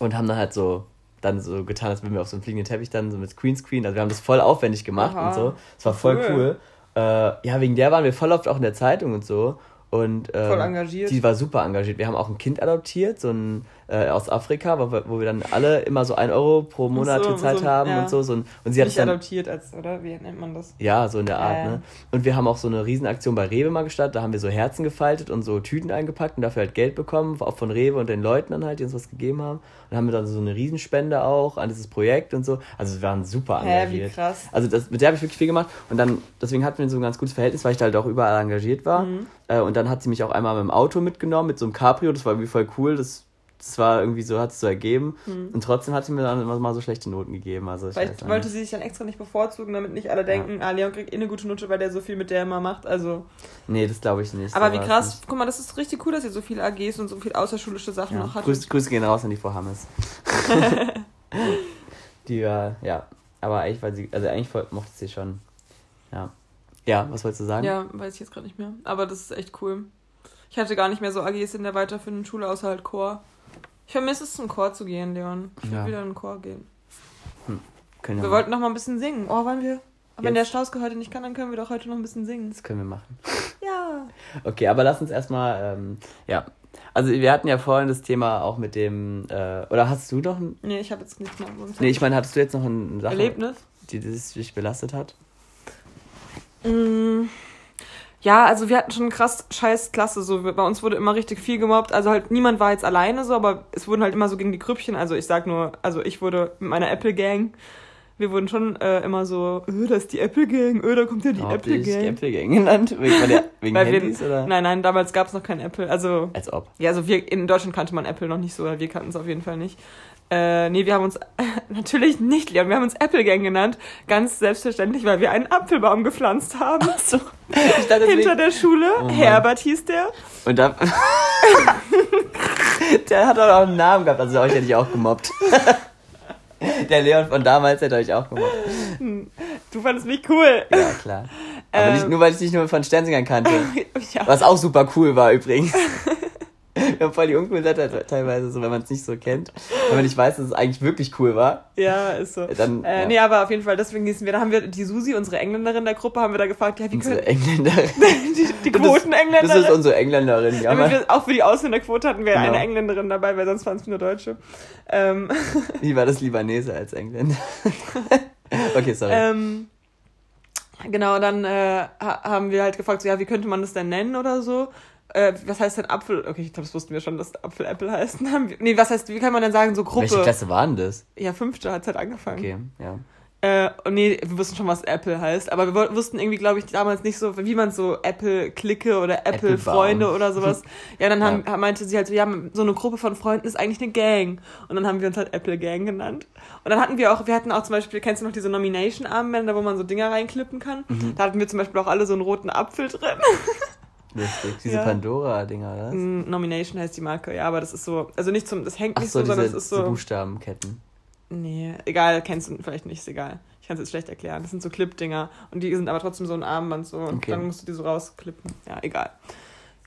und haben dann halt so dann so getan, als würden wir auf so einem fliegenden Teppich dann so mit Greenscreen. Also wir haben das voll aufwendig gemacht Aha. und so. Es war voll Cool. cool. Äh, ja, wegen der waren wir voll oft auch in der Zeitung und so. Und, ähm, Voll engagiert. Die war super engagiert. Wir haben auch ein Kind adoptiert, so ein äh, aus Afrika, wo wir, wo wir dann alle immer so ein Euro pro Monat so, gezahlt so, haben ja. und so. so ein, und sie hat Nicht dann adoptiert als, oder? Wie nennt man das? ja, so in der Art, ja. ne? Und wir haben auch so eine Riesenaktion bei Rewe mal gestartet. Da haben wir so Herzen gefaltet und so Tüten eingepackt und dafür halt Geld bekommen, auch von Rewe und den Leuten dann halt, die uns was gegeben haben. Und dann haben wir dann so eine Riesenspende auch an dieses Projekt und so. Also wir waren super Hä, engagiert. wie krass. Also das, mit der habe ich wirklich viel gemacht. Und dann, deswegen hatten wir so ein ganz gutes Verhältnis, weil ich da halt auch überall engagiert war. Mhm. Äh, und dann hat sie mich auch einmal mit dem Auto mitgenommen, mit so einem Cabrio. Das war irgendwie voll cool. Das, das war irgendwie so, hat es so ergeben. Und trotzdem hat sie mir dann immer mal so schlechte Noten gegeben. Also Mhm. Vielleicht wollte sie sich dann extra nicht bevorzugen, damit nicht alle denken, ah, Leon kriegt eh eine gute Note, weil der so viel mit der immer macht. Also. Nee, das glaube ich nicht. Aber wie krass, guck mal, das ist richtig cool, dass ihr so viel AGs und so viel außerschulische Sachen Ja. noch hattet. Grüße, Grüße gehen raus an die Frau Hammes. die war, ja, aber eigentlich war sie, also eigentlich mochte sie schon. Ja. Ja, was wolltest du sagen? Ja, weiß ich jetzt gerade nicht mehr. Aber das ist echt cool. Ich hatte gar nicht mehr so AGs in der weiterführenden Schule, außer halt Chor. Ich vermisse es, zum Chor zu gehen, Leon. Ich will Ja. wieder in den Chor gehen. Können Wir wir wollten noch mal ein bisschen singen. Oh, wollen wir? Aber wenn der? Straußke heute nicht kann, dann können wir doch heute noch ein bisschen singen. Das können wir machen. Ja. Okay, aber lass uns erstmal, ähm, ja. Also wir hatten ja vorhin das Thema auch mit dem, äh, oder hast du noch ein, Nee, ich habe jetzt nichts mehr. nee, ich meine, hattest du jetzt noch eine Sache, Erlebnis? die das dich belastet hat? Mm, Ja, also wir hatten schon krass scheiß Klasse. So, bei uns wurde immer richtig viel gemobbt. Also halt niemand war jetzt alleine so, aber es wurden halt immer so gegen die Grüppchen. Also ich sag nur, also ich wurde mit meiner Apple Gang. Wir wurden schon äh, immer so, öh, das ist die Apple Gang, öh, da kommt ja die Hab Apple Gang. Apple Gang genannt? Wegen, der, wegen Weil wir- Handys oder? Nein, nein, damals gab es noch kein Apple. Also, Als ob. ja, also wir in Deutschland kannte man Apple noch nicht so, oder wir kannten es auf jeden Fall nicht. Äh, nee, wir haben uns natürlich nicht, Leon, wir haben uns Apple Gang genannt. Ganz selbstverständlich, weil wir einen Apfelbaum gepflanzt haben. So. Ich dachte, Hinter deswegen- der Schule. Oh. Herbert hieß der. Und da. der hat auch einen Namen gehabt, also euch hätte ich auch gemobbt. der Leon von damals hätte euch auch gemobbt. Du fandest mich cool. Ja, klar. Aber Ähm. nicht, nur, weil ich dich nur von Sternsinger kannte. ja. Was auch super cool war übrigens. Wir haben voll die uncoolen Seite teilweise, so wenn man es nicht so kennt. Wenn man nicht weiß, dass es eigentlich wirklich cool war. Ja, ist so. Dann, Äh, ja. Nee, aber auf jeden Fall, deswegen hießen wir, da haben wir die Susi, unsere Engländerin der Gruppe, haben wir da gefragt, ja, wie Unsere können Engländerin. die, die Das ist- Quotenengländerin. Das ist unsere Engländerin, ja. Wir, auch für die Ausländerquote hatten wir Genau. eine Engländerin dabei, weil sonst waren es nur Deutsche. Ähm, Wie war das Libanese als Engländer? okay, sorry. ähm, genau, dann äh, ha- haben wir halt gefragt, so, ja, wie könnte man das denn nennen oder so? Äh, was heißt denn Apfel? Okay, ich glaube, das wussten wir schon, dass Apfel Apple heißt. Nee, was heißt, wie kann man denn sagen, so Gruppe? Welche Klasse war denn das? Ja, fünfte hat halt angefangen. Okay, ja. Äh, und nee, wir wussten schon, was Apple heißt, aber wir wussten irgendwie, glaube ich, damals nicht so, wie man so Apple-Clique oder. Apple-Freunde oder sowas. Ja, dann haben, meinte sie halt so, ja, so eine Gruppe von Freunden ist eigentlich eine Gang. Und dann haben wir uns halt Apple-Gang genannt. Und dann hatten wir auch, wir hatten auch zum Beispiel, kennst du noch diese Nomination-Armbänder, wo man so Dinger reinklippen kann? Mhm. Da hatten wir zum Beispiel auch alle so einen roten Apfel drin. Lustig. Diese Ja. Pandora-Dinger, oder? Mm, Nomination heißt die Marke, ja, aber das ist so, also nicht zum, das hängt Ach nicht so, so, sondern es ist so. Buchstabenketten. Nee, egal, kennst du vielleicht nicht, ist egal. Ich kann es jetzt schlecht erklären. Das sind so Clip-Dinger. Und die sind aber trotzdem so ein Armband so. Und Okay. dann musst du die so rausklippen. Ja, egal.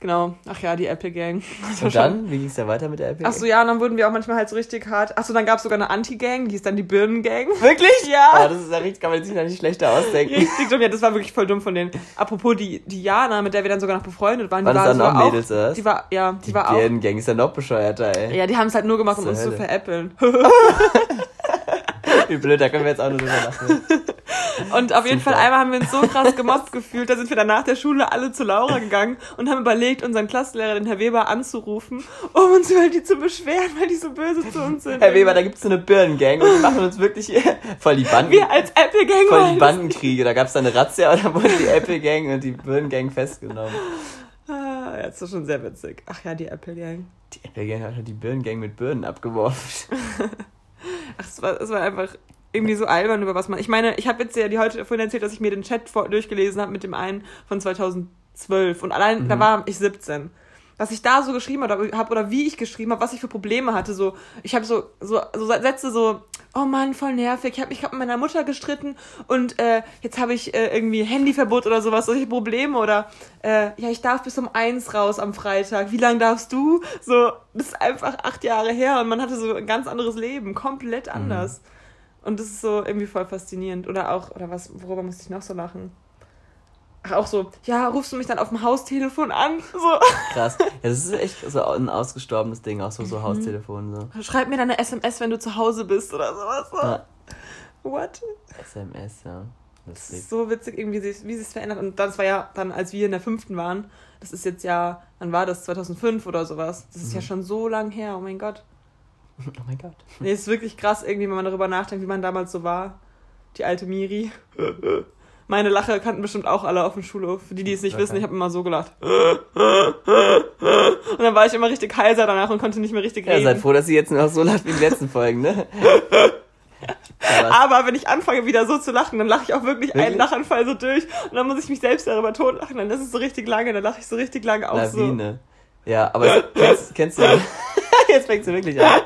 Genau. Ach ja, die Apple Gang. War Und schon- dann, wie ging es da weiter mit der Apple? Ach so, ja, und dann wurden wir auch manchmal halt so richtig hart. Ach so, dann gab es sogar eine Anti-Gang, die ist dann die Birnen-Gang. Wirklich? Ja. Oh, das ist ja richtig, kann man sich noch nicht schlechter ausdenken. Richtig dumm. Ja, das war wirklich voll dumm von denen. Apropos die, die Jana, mit der wir dann sogar noch befreundet waren, die war dann auch Mädels, oder? Die war, ja, die, war auch. Gang ist ja noch bescheuerter, ey. Ja, die haben es halt nur gemacht, um uns zu Hölle. veräppeln. Wie blöd, da können wir jetzt auch nur drüber lachen. Und auf jeden Super. Fall einmal haben wir uns so krass gemobbt gefühlt, da sind wir dann nach der Schule alle zu Laura gegangen und haben überlegt, unseren Klassenlehrer, den Herr Weber, anzurufen, um uns über die zu beschweren, weil die so böse zu uns sind. Herr Weber, da gibt's so eine Birnengang und die machen uns wirklich voll die Banden. wir als Apple Gang Voll die Bandenkriege. Da gab's dann eine Razzia und dann wurden die Apple Gang und die Birnengang festgenommen. Ah, Ah, ja, das ist schon sehr witzig. Ach ja, die Apple Gang. Die Apple Gang hat die Birnen-Gang mit Birnen abgeworfen. Ach, es war, es war einfach irgendwie so albern, über was man. Ich meine, ich habe jetzt ja die heute vorhin erzählt, dass ich mir den Chat vor, durchgelesen habe mit dem einen von 2012. Und allein, Mhm. da war ich 17. Was ich da so geschrieben habe hab, oder wie ich geschrieben habe, was ich für Probleme hatte. So, ich habe so, so, so Sätze so, oh Mann, voll nervig. Ich habe mich grad mit meiner Mutter gestritten und äh, jetzt habe ich äh, irgendwie Handyverbot oder sowas, solche Probleme. Oder äh, ja, ich darf bis um eins raus am Freitag. Wie lange darfst du? So, das ist einfach acht Jahre her und man hatte so ein ganz anderes Leben, komplett anders. Und das ist so irgendwie voll faszinierend. Oder auch, oder was, worüber musste ich noch so lachen? Ach, auch so, ja, rufst du mich dann auf dem Haustelefon an? So, Krass. Ja, das ist echt so ein ausgestorbenes Ding, auch so, Mhm. so Haustelefon. So. schreib mir dann eine SMS, wenn du zu Hause bist oder sowas. So. Ja. What? SMS, ja. Das ist so witzig, irgendwie, wie sich- verändert. Und das war ja dann, als wir in der fünften waren. Das ist jetzt ja, wann war das? 2005 oder sowas. Das ist ja schon so lang her, oh mein Gott. Oh mein Gott. Nee, ist wirklich krass, irgendwie, wenn man darüber nachdenkt, wie man damals so war. Die alte Miri. Meine Lache kannten bestimmt auch alle auf dem Schulhof. Für die, die es nicht Okay. wissen, ich habe immer so gelacht. Und dann war ich immer richtig heiser danach und konnte nicht mehr richtig Ja, reden. seid froh, dass sie jetzt noch so lacht wie die letzten Folgen, ne? Ja? Aber wenn ich anfange wieder so zu lachen, dann lache ich auch wirklich einen Wirklich? Lachanfall so durch und dann muss ich mich selbst darüber totlachen. Dann ist es so richtig lange, dann lache ich so richtig lange auch Lawine. Ja, aber kennst, kennst du. Jetzt fängst du wirklich an.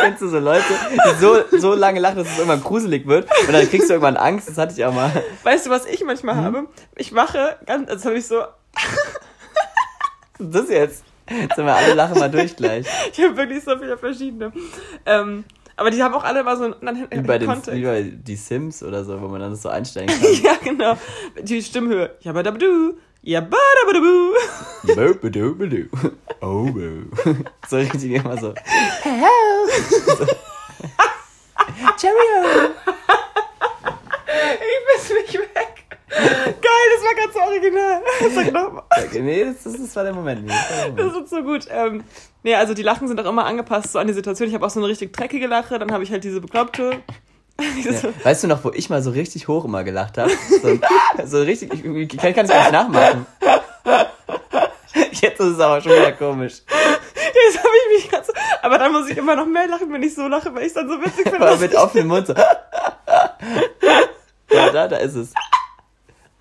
kennst du so Leute, die so, so lange lachen, dass es irgendwann gruselig wird und dann kriegst du irgendwann Angst, das hatte ich auch mal. Weißt du, was ich manchmal Mhm. habe? Ich wache, ganz, als habe ich so, Das jetzt. Jetzt sind wir alle lachen mal durch gleich. ich habe wirklich so viele verschiedene. Ähm, aber die haben auch alle mal so einen Wie bei, den, wie bei die Sims oder so, wo man dann so einstellen kann. Ja, genau. Die Stimmhöhe. Ja, badabadu. Ja, badabadu. Boop-a-doop-a-doo. Oh, boo. So richtig immer so. Cheerio! Ich bin nicht weg. Geil, das war ganz so original. Sag nochmal. Nee, das, das, das war der Moment. Das war der Das ist so gut. Ähm, nee, also die Lachen sind auch immer angepasst so an die Situation. Ich habe auch so eine richtig dreckige Lache, dann habe ich halt diese bekloppte. Ja. Weißt du noch, wo ich mal so richtig hoch immer gelacht habe? So, so richtig, ich, ich kann, kann es gar nicht nachmachen. Jetzt ist es aber schon wieder komisch. Jetzt habe ich mich ganz. Aber dann muss ich immer noch mehr lachen, wenn ich so lache, weil ich es dann so witzig finde. Aber mit offenem Mund so. Ja, da, da ist es.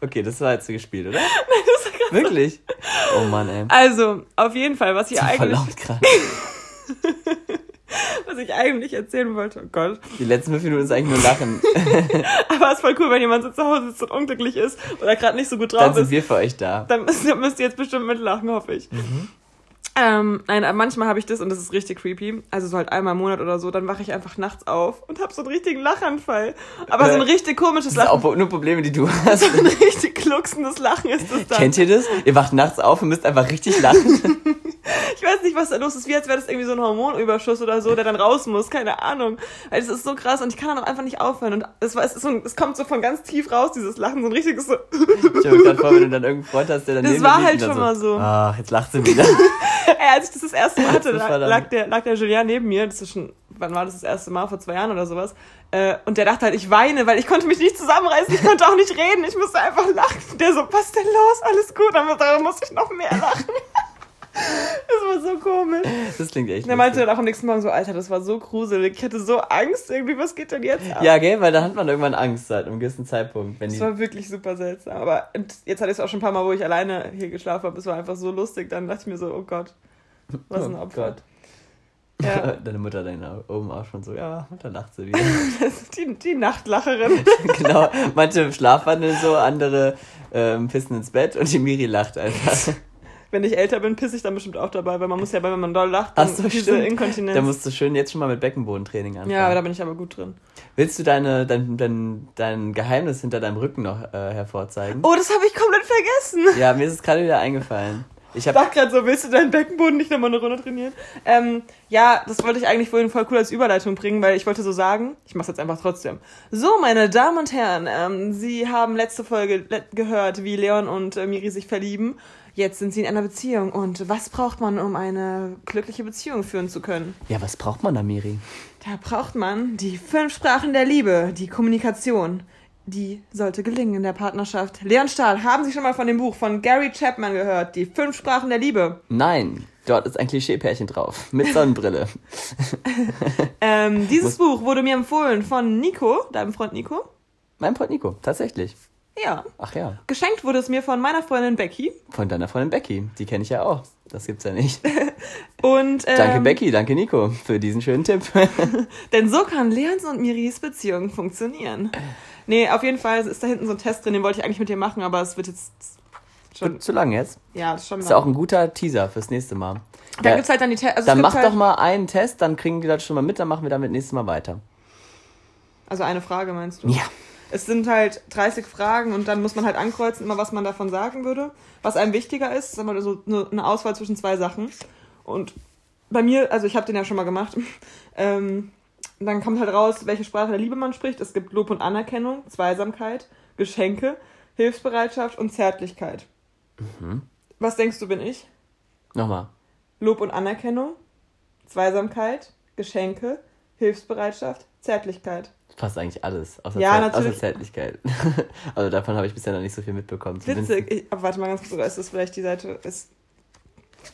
Okay, das war jetzt so gespielt, oder? Wirklich? Oh Mann, ey. Also, auf jeden Fall, was ich, Voll eigentlich, laut gerade. was ich eigentlich erzählen wollte. Oh Gott. Die letzten fünf Minuten ist eigentlich nur Lachen. Aber es ist voll cool, wenn jemand so zu Hause sitzt und unglücklich ist oder gerade nicht so gut drauf Dann sind ist. wir für euch da. Dann müsst, ihr- müsst ihr jetzt bestimmt mitlachen, hoffe ich. Mhm. Ähm, nein, aber manchmal habe ich das und das ist richtig creepy. Also so halt einmal im Monat oder so, dann wache ich einfach nachts auf und habe so einen richtigen Lachanfall. Aber so ein Äh, richtig komisches Das sind Lachen. auch nur Probleme, die du hast. So ein richtig glucksendes Lachen ist das dann. Kennt ihr das? Ihr wacht nachts auf und müsst einfach richtig lachen. Ich weiß nicht, was da los ist. Wie als wäre das irgendwie so ein Hormonüberschuss oder so, der dann raus muss. Keine Ahnung. Weil es ist so krass und ich kann dann auch einfach nicht aufhören. Und es, war, es, ist so ein, es kommt so von ganz tief raus, dieses Lachen. So ein richtiges so. Ich mir gerade vor, wenn du dann irgendeinen Freund hast, der dann Das war halt schon dann mal so. Ach, jetzt lacht sie wieder. Ey, als ich das das erste Mal hatte, lag, der, lag der Julian neben mir. Das ist schon, wann war das das erste Mal? Vor zwei Jahren oder sowas. Äh, und der dachte halt, ich weine, weil ich konnte mich nicht zusammenreißen. Ich konnte auch nicht reden. Ich musste einfach lachen. Der so, was denn los? Alles gut. Dann da musste ich noch mehr lachen. Das war so komisch. Das klingt echt Und er meinte dann auch am nächsten Morgen so, Alter, das war so gruselig. Ich hatte so Angst irgendwie, was geht denn jetzt ab? Ja, gell? Weil da hat man irgendwann Angst seit einem gewissen Zeitpunkt. Wenn Das war wirklich super seltsam. Aber und jetzt hatte ich es auch schon ein paar Mal, wo ich alleine hier geschlafen habe. Es war einfach so lustig. Dann dachte ich mir so, oh Gott, was ein Oh Opfer. Gott. Ja. Deine Mutter dann oben auch schon so, ja, und dann lacht sie wieder. Die, die Nachtlacherin. genau, manche schlafwandeln so, andere ähm, pissen ins Bett und die Miri lacht einfach. Wenn ich älter bin, pisse ich dann bestimmt auch dabei, weil man muss ja, wenn man doll lacht, dann Ach so, diese stimmt. Inkontinenz. Da musst du schön jetzt schon mal mit Beckenbodentraining anfangen. ja, aber da bin ich aber gut drin. Willst du deine, dein, dein, dein Geheimnis hinter deinem Rücken noch äh, hervorzeigen? Oh, das habe ich komplett vergessen. Ja, mir ist es gerade wieder eingefallen. Ich habe dachte gerade so, willst du deinen Beckenboden nicht nochmal eine Runde trainieren? Ähm, ja, das wollte ich eigentlich vorhin voll cool als Überleitung bringen, weil ich wollte so sagen, ich mach's jetzt einfach trotzdem. So, meine Damen und Herren, ähm, Sie haben letzte Folge le gehört, wie Leon und äh, Miri sich verlieben. Jetzt sind sie in einer Beziehung. Und was braucht man, um eine glückliche Beziehung führen zu können? Ja, was braucht man da, Miri? Da braucht man die fünf Sprachen der Liebe, die Kommunikation. die sollte gelingen in der Partnerschaft. Leon Stahl, haben Sie schon mal von dem Buch von Gary Chapman gehört? Die fünf Sprachen der Liebe. Nein, dort ist ein Klischeepärchen drauf. Mit Sonnenbrille. ähm, dieses Buch wurde mir empfohlen von Nico, deinem Freund Nico. Mein Freund Nico, tatsächlich. Ja. Ach ja. Geschenkt wurde es mir von meiner Freundin Becky. Von deiner Freundin Becky. Die kenne ich ja auch. Das gibt's ja nicht. Und, ähm, danke Becky, danke Nico für diesen schönen Tipp. denn so kann Leons und Miris Beziehung funktionieren. Nee, auf jeden Fall ist da hinten so ein Test drin, den wollte ich eigentlich mit dir machen, aber es wird jetzt schon. Zu lang jetzt? Ja, das ist schon lang. Ist ja auch ein guter Teaser fürs nächste Mal. Da ja, gibt's halt dann die Tests. Also dann mach halt doch mal einen Test, dann kriegen die Leute schon mal mit, dann machen wir damit nächstes Mal weiter. Also eine Frage meinst du? Ja. Es sind halt 30 Fragen und dann muss man halt ankreuzen, immer was man davon sagen würde. Was einem wichtiger ist, sagen wir so eine Auswahl zwischen zwei Sachen. Und bei mir, also ich habe den ja schon mal gemacht, ähm, dann kommt halt raus, welche Sprache der Liebe man spricht. Es gibt Lob und Anerkennung, Zweisamkeit, Geschenke, Hilfsbereitschaft und Zärtlichkeit. Mhm. Was denkst du, bin ich? Nochmal. Lob und Anerkennung, Zweisamkeit, Geschenke, Hilfsbereitschaft, Zärtlichkeit. Fast eigentlich alles, außer, ja, natürlich. außer Zärtlichkeit. also davon habe ich bisher noch nicht so viel mitbekommen. Witzig. Ich, aber warte mal ganz kurz, ist das vielleicht die Seite, ist,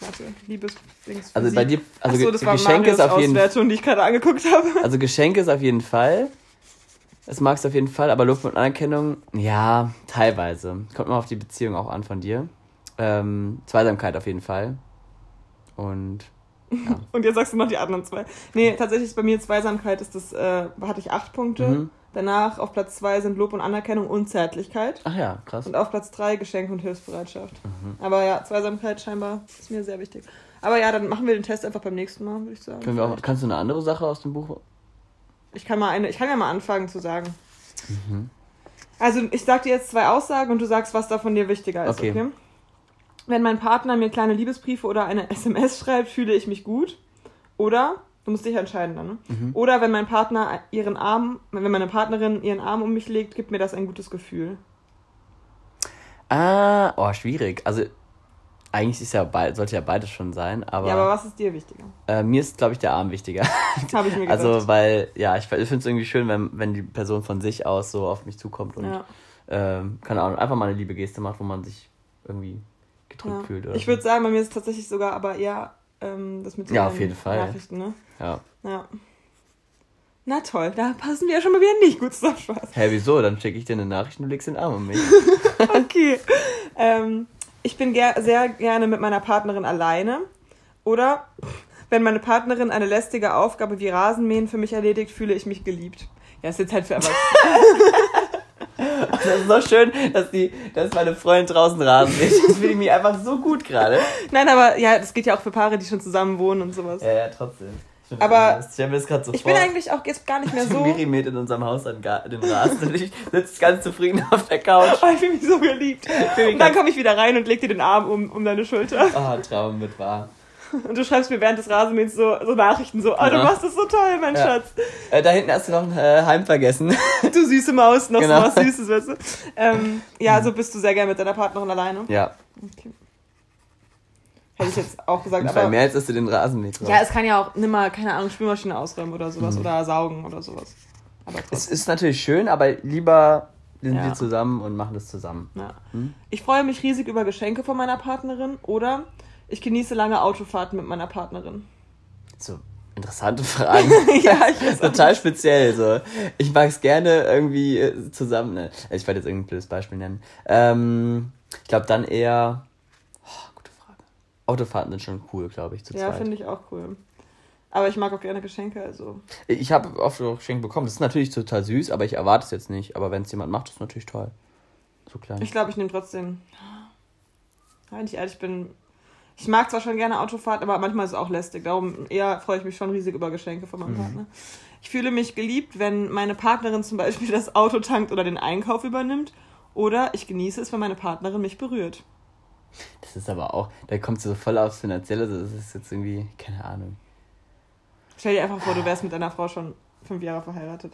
warte, Liebesdings Also bei dir, also Achso, das war Geschenke ist auf jeden Fall. die ich gerade angeguckt habe. Also Geschenke ist auf jeden Fall. Das magst du auf jeden Fall, aber Lob und Anerkennung, ja, teilweise. Kommt mal auf die Beziehung auch an von dir. Ähm, Zweisamkeit auf jeden Fall. Und ja. Und jetzt sagst du noch die anderen zwei. Nee, tatsächlich ist bei mir Zweisamkeit, ist das, äh, hatte ich acht Punkte. Mhm. Danach auf Platz zwei sind Lob und Anerkennung und Zärtlichkeit. Ach ja, krass. Und auf Platz drei Geschenk und Hilfsbereitschaft. Mhm. Aber ja, Zweisamkeit scheinbar ist mir sehr wichtig. Aber ja, dann machen wir den Test einfach beim nächsten Mal, würde ich sagen. Können wir auch, kannst du eine andere Sache aus dem Buch? Ich kann mal eine, ich kann ja mal anfangen zu sagen. Mhm. Also ich sag dir jetzt zwei Aussagen und du sagst, was davon dir wichtiger ist, okay? okay? Wenn mein Partner mir kleine Liebesbriefe oder eine SMS schreibt, fühle ich mich gut. Oder, du musst dich entscheiden dann, ne? Mhm. Oder wenn mein Partner ihren Arm, wenn meine Partnerin ihren Arm um mich legt, gibt mir das ein gutes Gefühl. Ah, oh, schwierig. Also, eigentlich ist ja beid, sollte ja beides schon sein, aber. Ja, aber was ist dir wichtiger? Äh, mir ist, glaube ich, der Arm wichtiger. Habe ich mir gedacht. Also, weil, ja, ich, ich finde es irgendwie schön, wenn, wenn die Person von sich aus so auf mich zukommt und, ja. ähm, keine Ahnung, einfach mal eine liebe Geste macht, wo man sich irgendwie gedrückt ja. fühlt. Oder ich würde so. sagen, bei mir ist es tatsächlich sogar aber eher ähm, das mit den ja, auf jeden Fall. Nachrichten, ne? Ja. Ja. Na toll, da passen wir ja schon mal wieder nicht gut zusammen. Spaß. Hä, wieso? Dann schicke ich dir eine Nachricht und du legst den Arm um mich. okay. ähm, ich bin ger sehr gerne mit meiner Partnerin alleine. Oder wenn meine Partnerin eine lästige Aufgabe wie Rasenmähen für mich erledigt, fühle ich mich geliebt. Ja, ist jetzt halt für Erwachsene. Das ist so schön, dass die, dass meine Freundin draußen rasen mäht. Das finde ich mir einfach so gut gerade. Nein, aber ja, das geht ja auch für Paare, die schon zusammen wohnen und sowas. Ja, ja, trotzdem. Aber ich, das so ich bin eigentlich auch jetzt gar nicht mehr so. Miri mäht in unserem Haus den Rasen und ich sitze ganz zufrieden auf der Couch. Oh, ich fühle mich so geliebt. Und dann komme ich wieder rein und leg dir den Arm um, um deine Schulter. Oh, Traum mit wahr. Und du schreibst mir während des Rasenmähens so, so Nachrichten, so, oh, du machst das so toll, mein ja. Schatz. Äh, da hinten hast du noch ein äh, Heim vergessen. Du süße Maus, noch genau. so was Süßes, weißt du. Ähm, ja, so bist du sehr gern mit deiner Partnerin alleine. Ja. Okay. Hätte ich jetzt auch gesagt. aber mehr als dass du den Rasen nicht Ja, es kann ja auch nimm mal, keine Ahnung, Spülmaschine ausräumen oder sowas mhm. oder saugen oder sowas. Aber es ist natürlich schön, aber lieber sind ja. wir zusammen und machen das zusammen. Ja. Hm? Ich freue mich riesig über Geschenke von meiner Partnerin oder ich genieße lange Autofahrten mit meiner Partnerin. So, interessante Fragen. ja, ich weiß Total speziell. So. Ich mag es gerne irgendwie äh, zusammen. Ne? Ich werde jetzt irgendein blödes Beispiel nennen. Ähm, ich glaube dann eher. Oh, gute Frage. Autofahrten sind schon cool, glaube ich, zu Ja, finde ich auch cool. Aber ich mag auch gerne Geschenke, also. Ich habe oft Geschenke bekommen. Das ist natürlich total süß, aber ich erwarte es jetzt nicht. Aber wenn es jemand macht, ist es natürlich toll. So klein. Ich glaube, ich nehme trotzdem. Wenn ich ehrlich bin, ich mag zwar schon gerne Autofahrt, aber manchmal ist es auch lästig. Darum eher freue ich mich schon riesig über Geschenke von meinem mhm. Partner. Ich fühle mich geliebt, wenn meine Partnerin zum Beispiel das Auto tankt oder den Einkauf übernimmt. Oder ich genieße es, wenn meine Partnerin mich berührt. Das ist aber auch, da kommt so voll aufs Finanzielle, das ist jetzt irgendwie, keine Ahnung. Stell dir einfach vor, du wärst mit deiner Frau schon fünf Jahre verheiratet.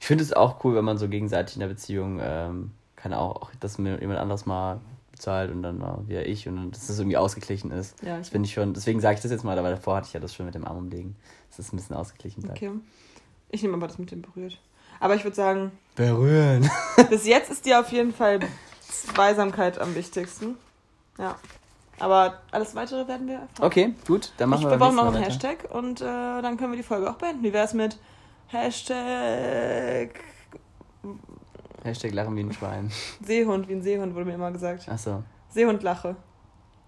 Ich finde es auch cool, wenn man so gegenseitig in der Beziehung, ähm, kann auch, dass mir jemand anderes mal bezahlt und dann war wieder ich und dann, dass das irgendwie ausgeglichen ist. Ja, das finde ich schon, deswegen sage ich das jetzt mal, aber davor hatte ich ja das schon mit dem Arm umlegen, dass das ein bisschen ausgeglichen bleibt. Okay. Ich nehme aber das mit dem berührt. Aber ich würde sagen, Berühren. Bis jetzt ist dir auf jeden Fall Zweisamkeit am wichtigsten. Ja. Aber alles weitere werden wir erfahren. Okay, gut, dann machen ich, wir wir brauchen noch einen weiter. Hashtag und äh, dann können wir die Folge auch beenden. Wie wäre es mit Hashtag Hashtag lachen wie ein Schwein. Seehund, wie ein Seehund wurde mir immer gesagt. Achso. Seehundlache.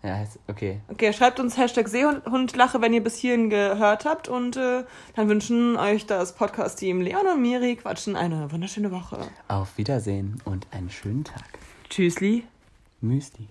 Ja, okay. Okay, schreibt uns Hashtag Seehundlache, wenn ihr bis hierhin gehört habt. Und äh, dann wünschen euch das Podcast-Team Leon und Miri quatschen eine wunderschöne Woche. Auf Wiedersehen und einen schönen Tag. Tschüssli. Müsli.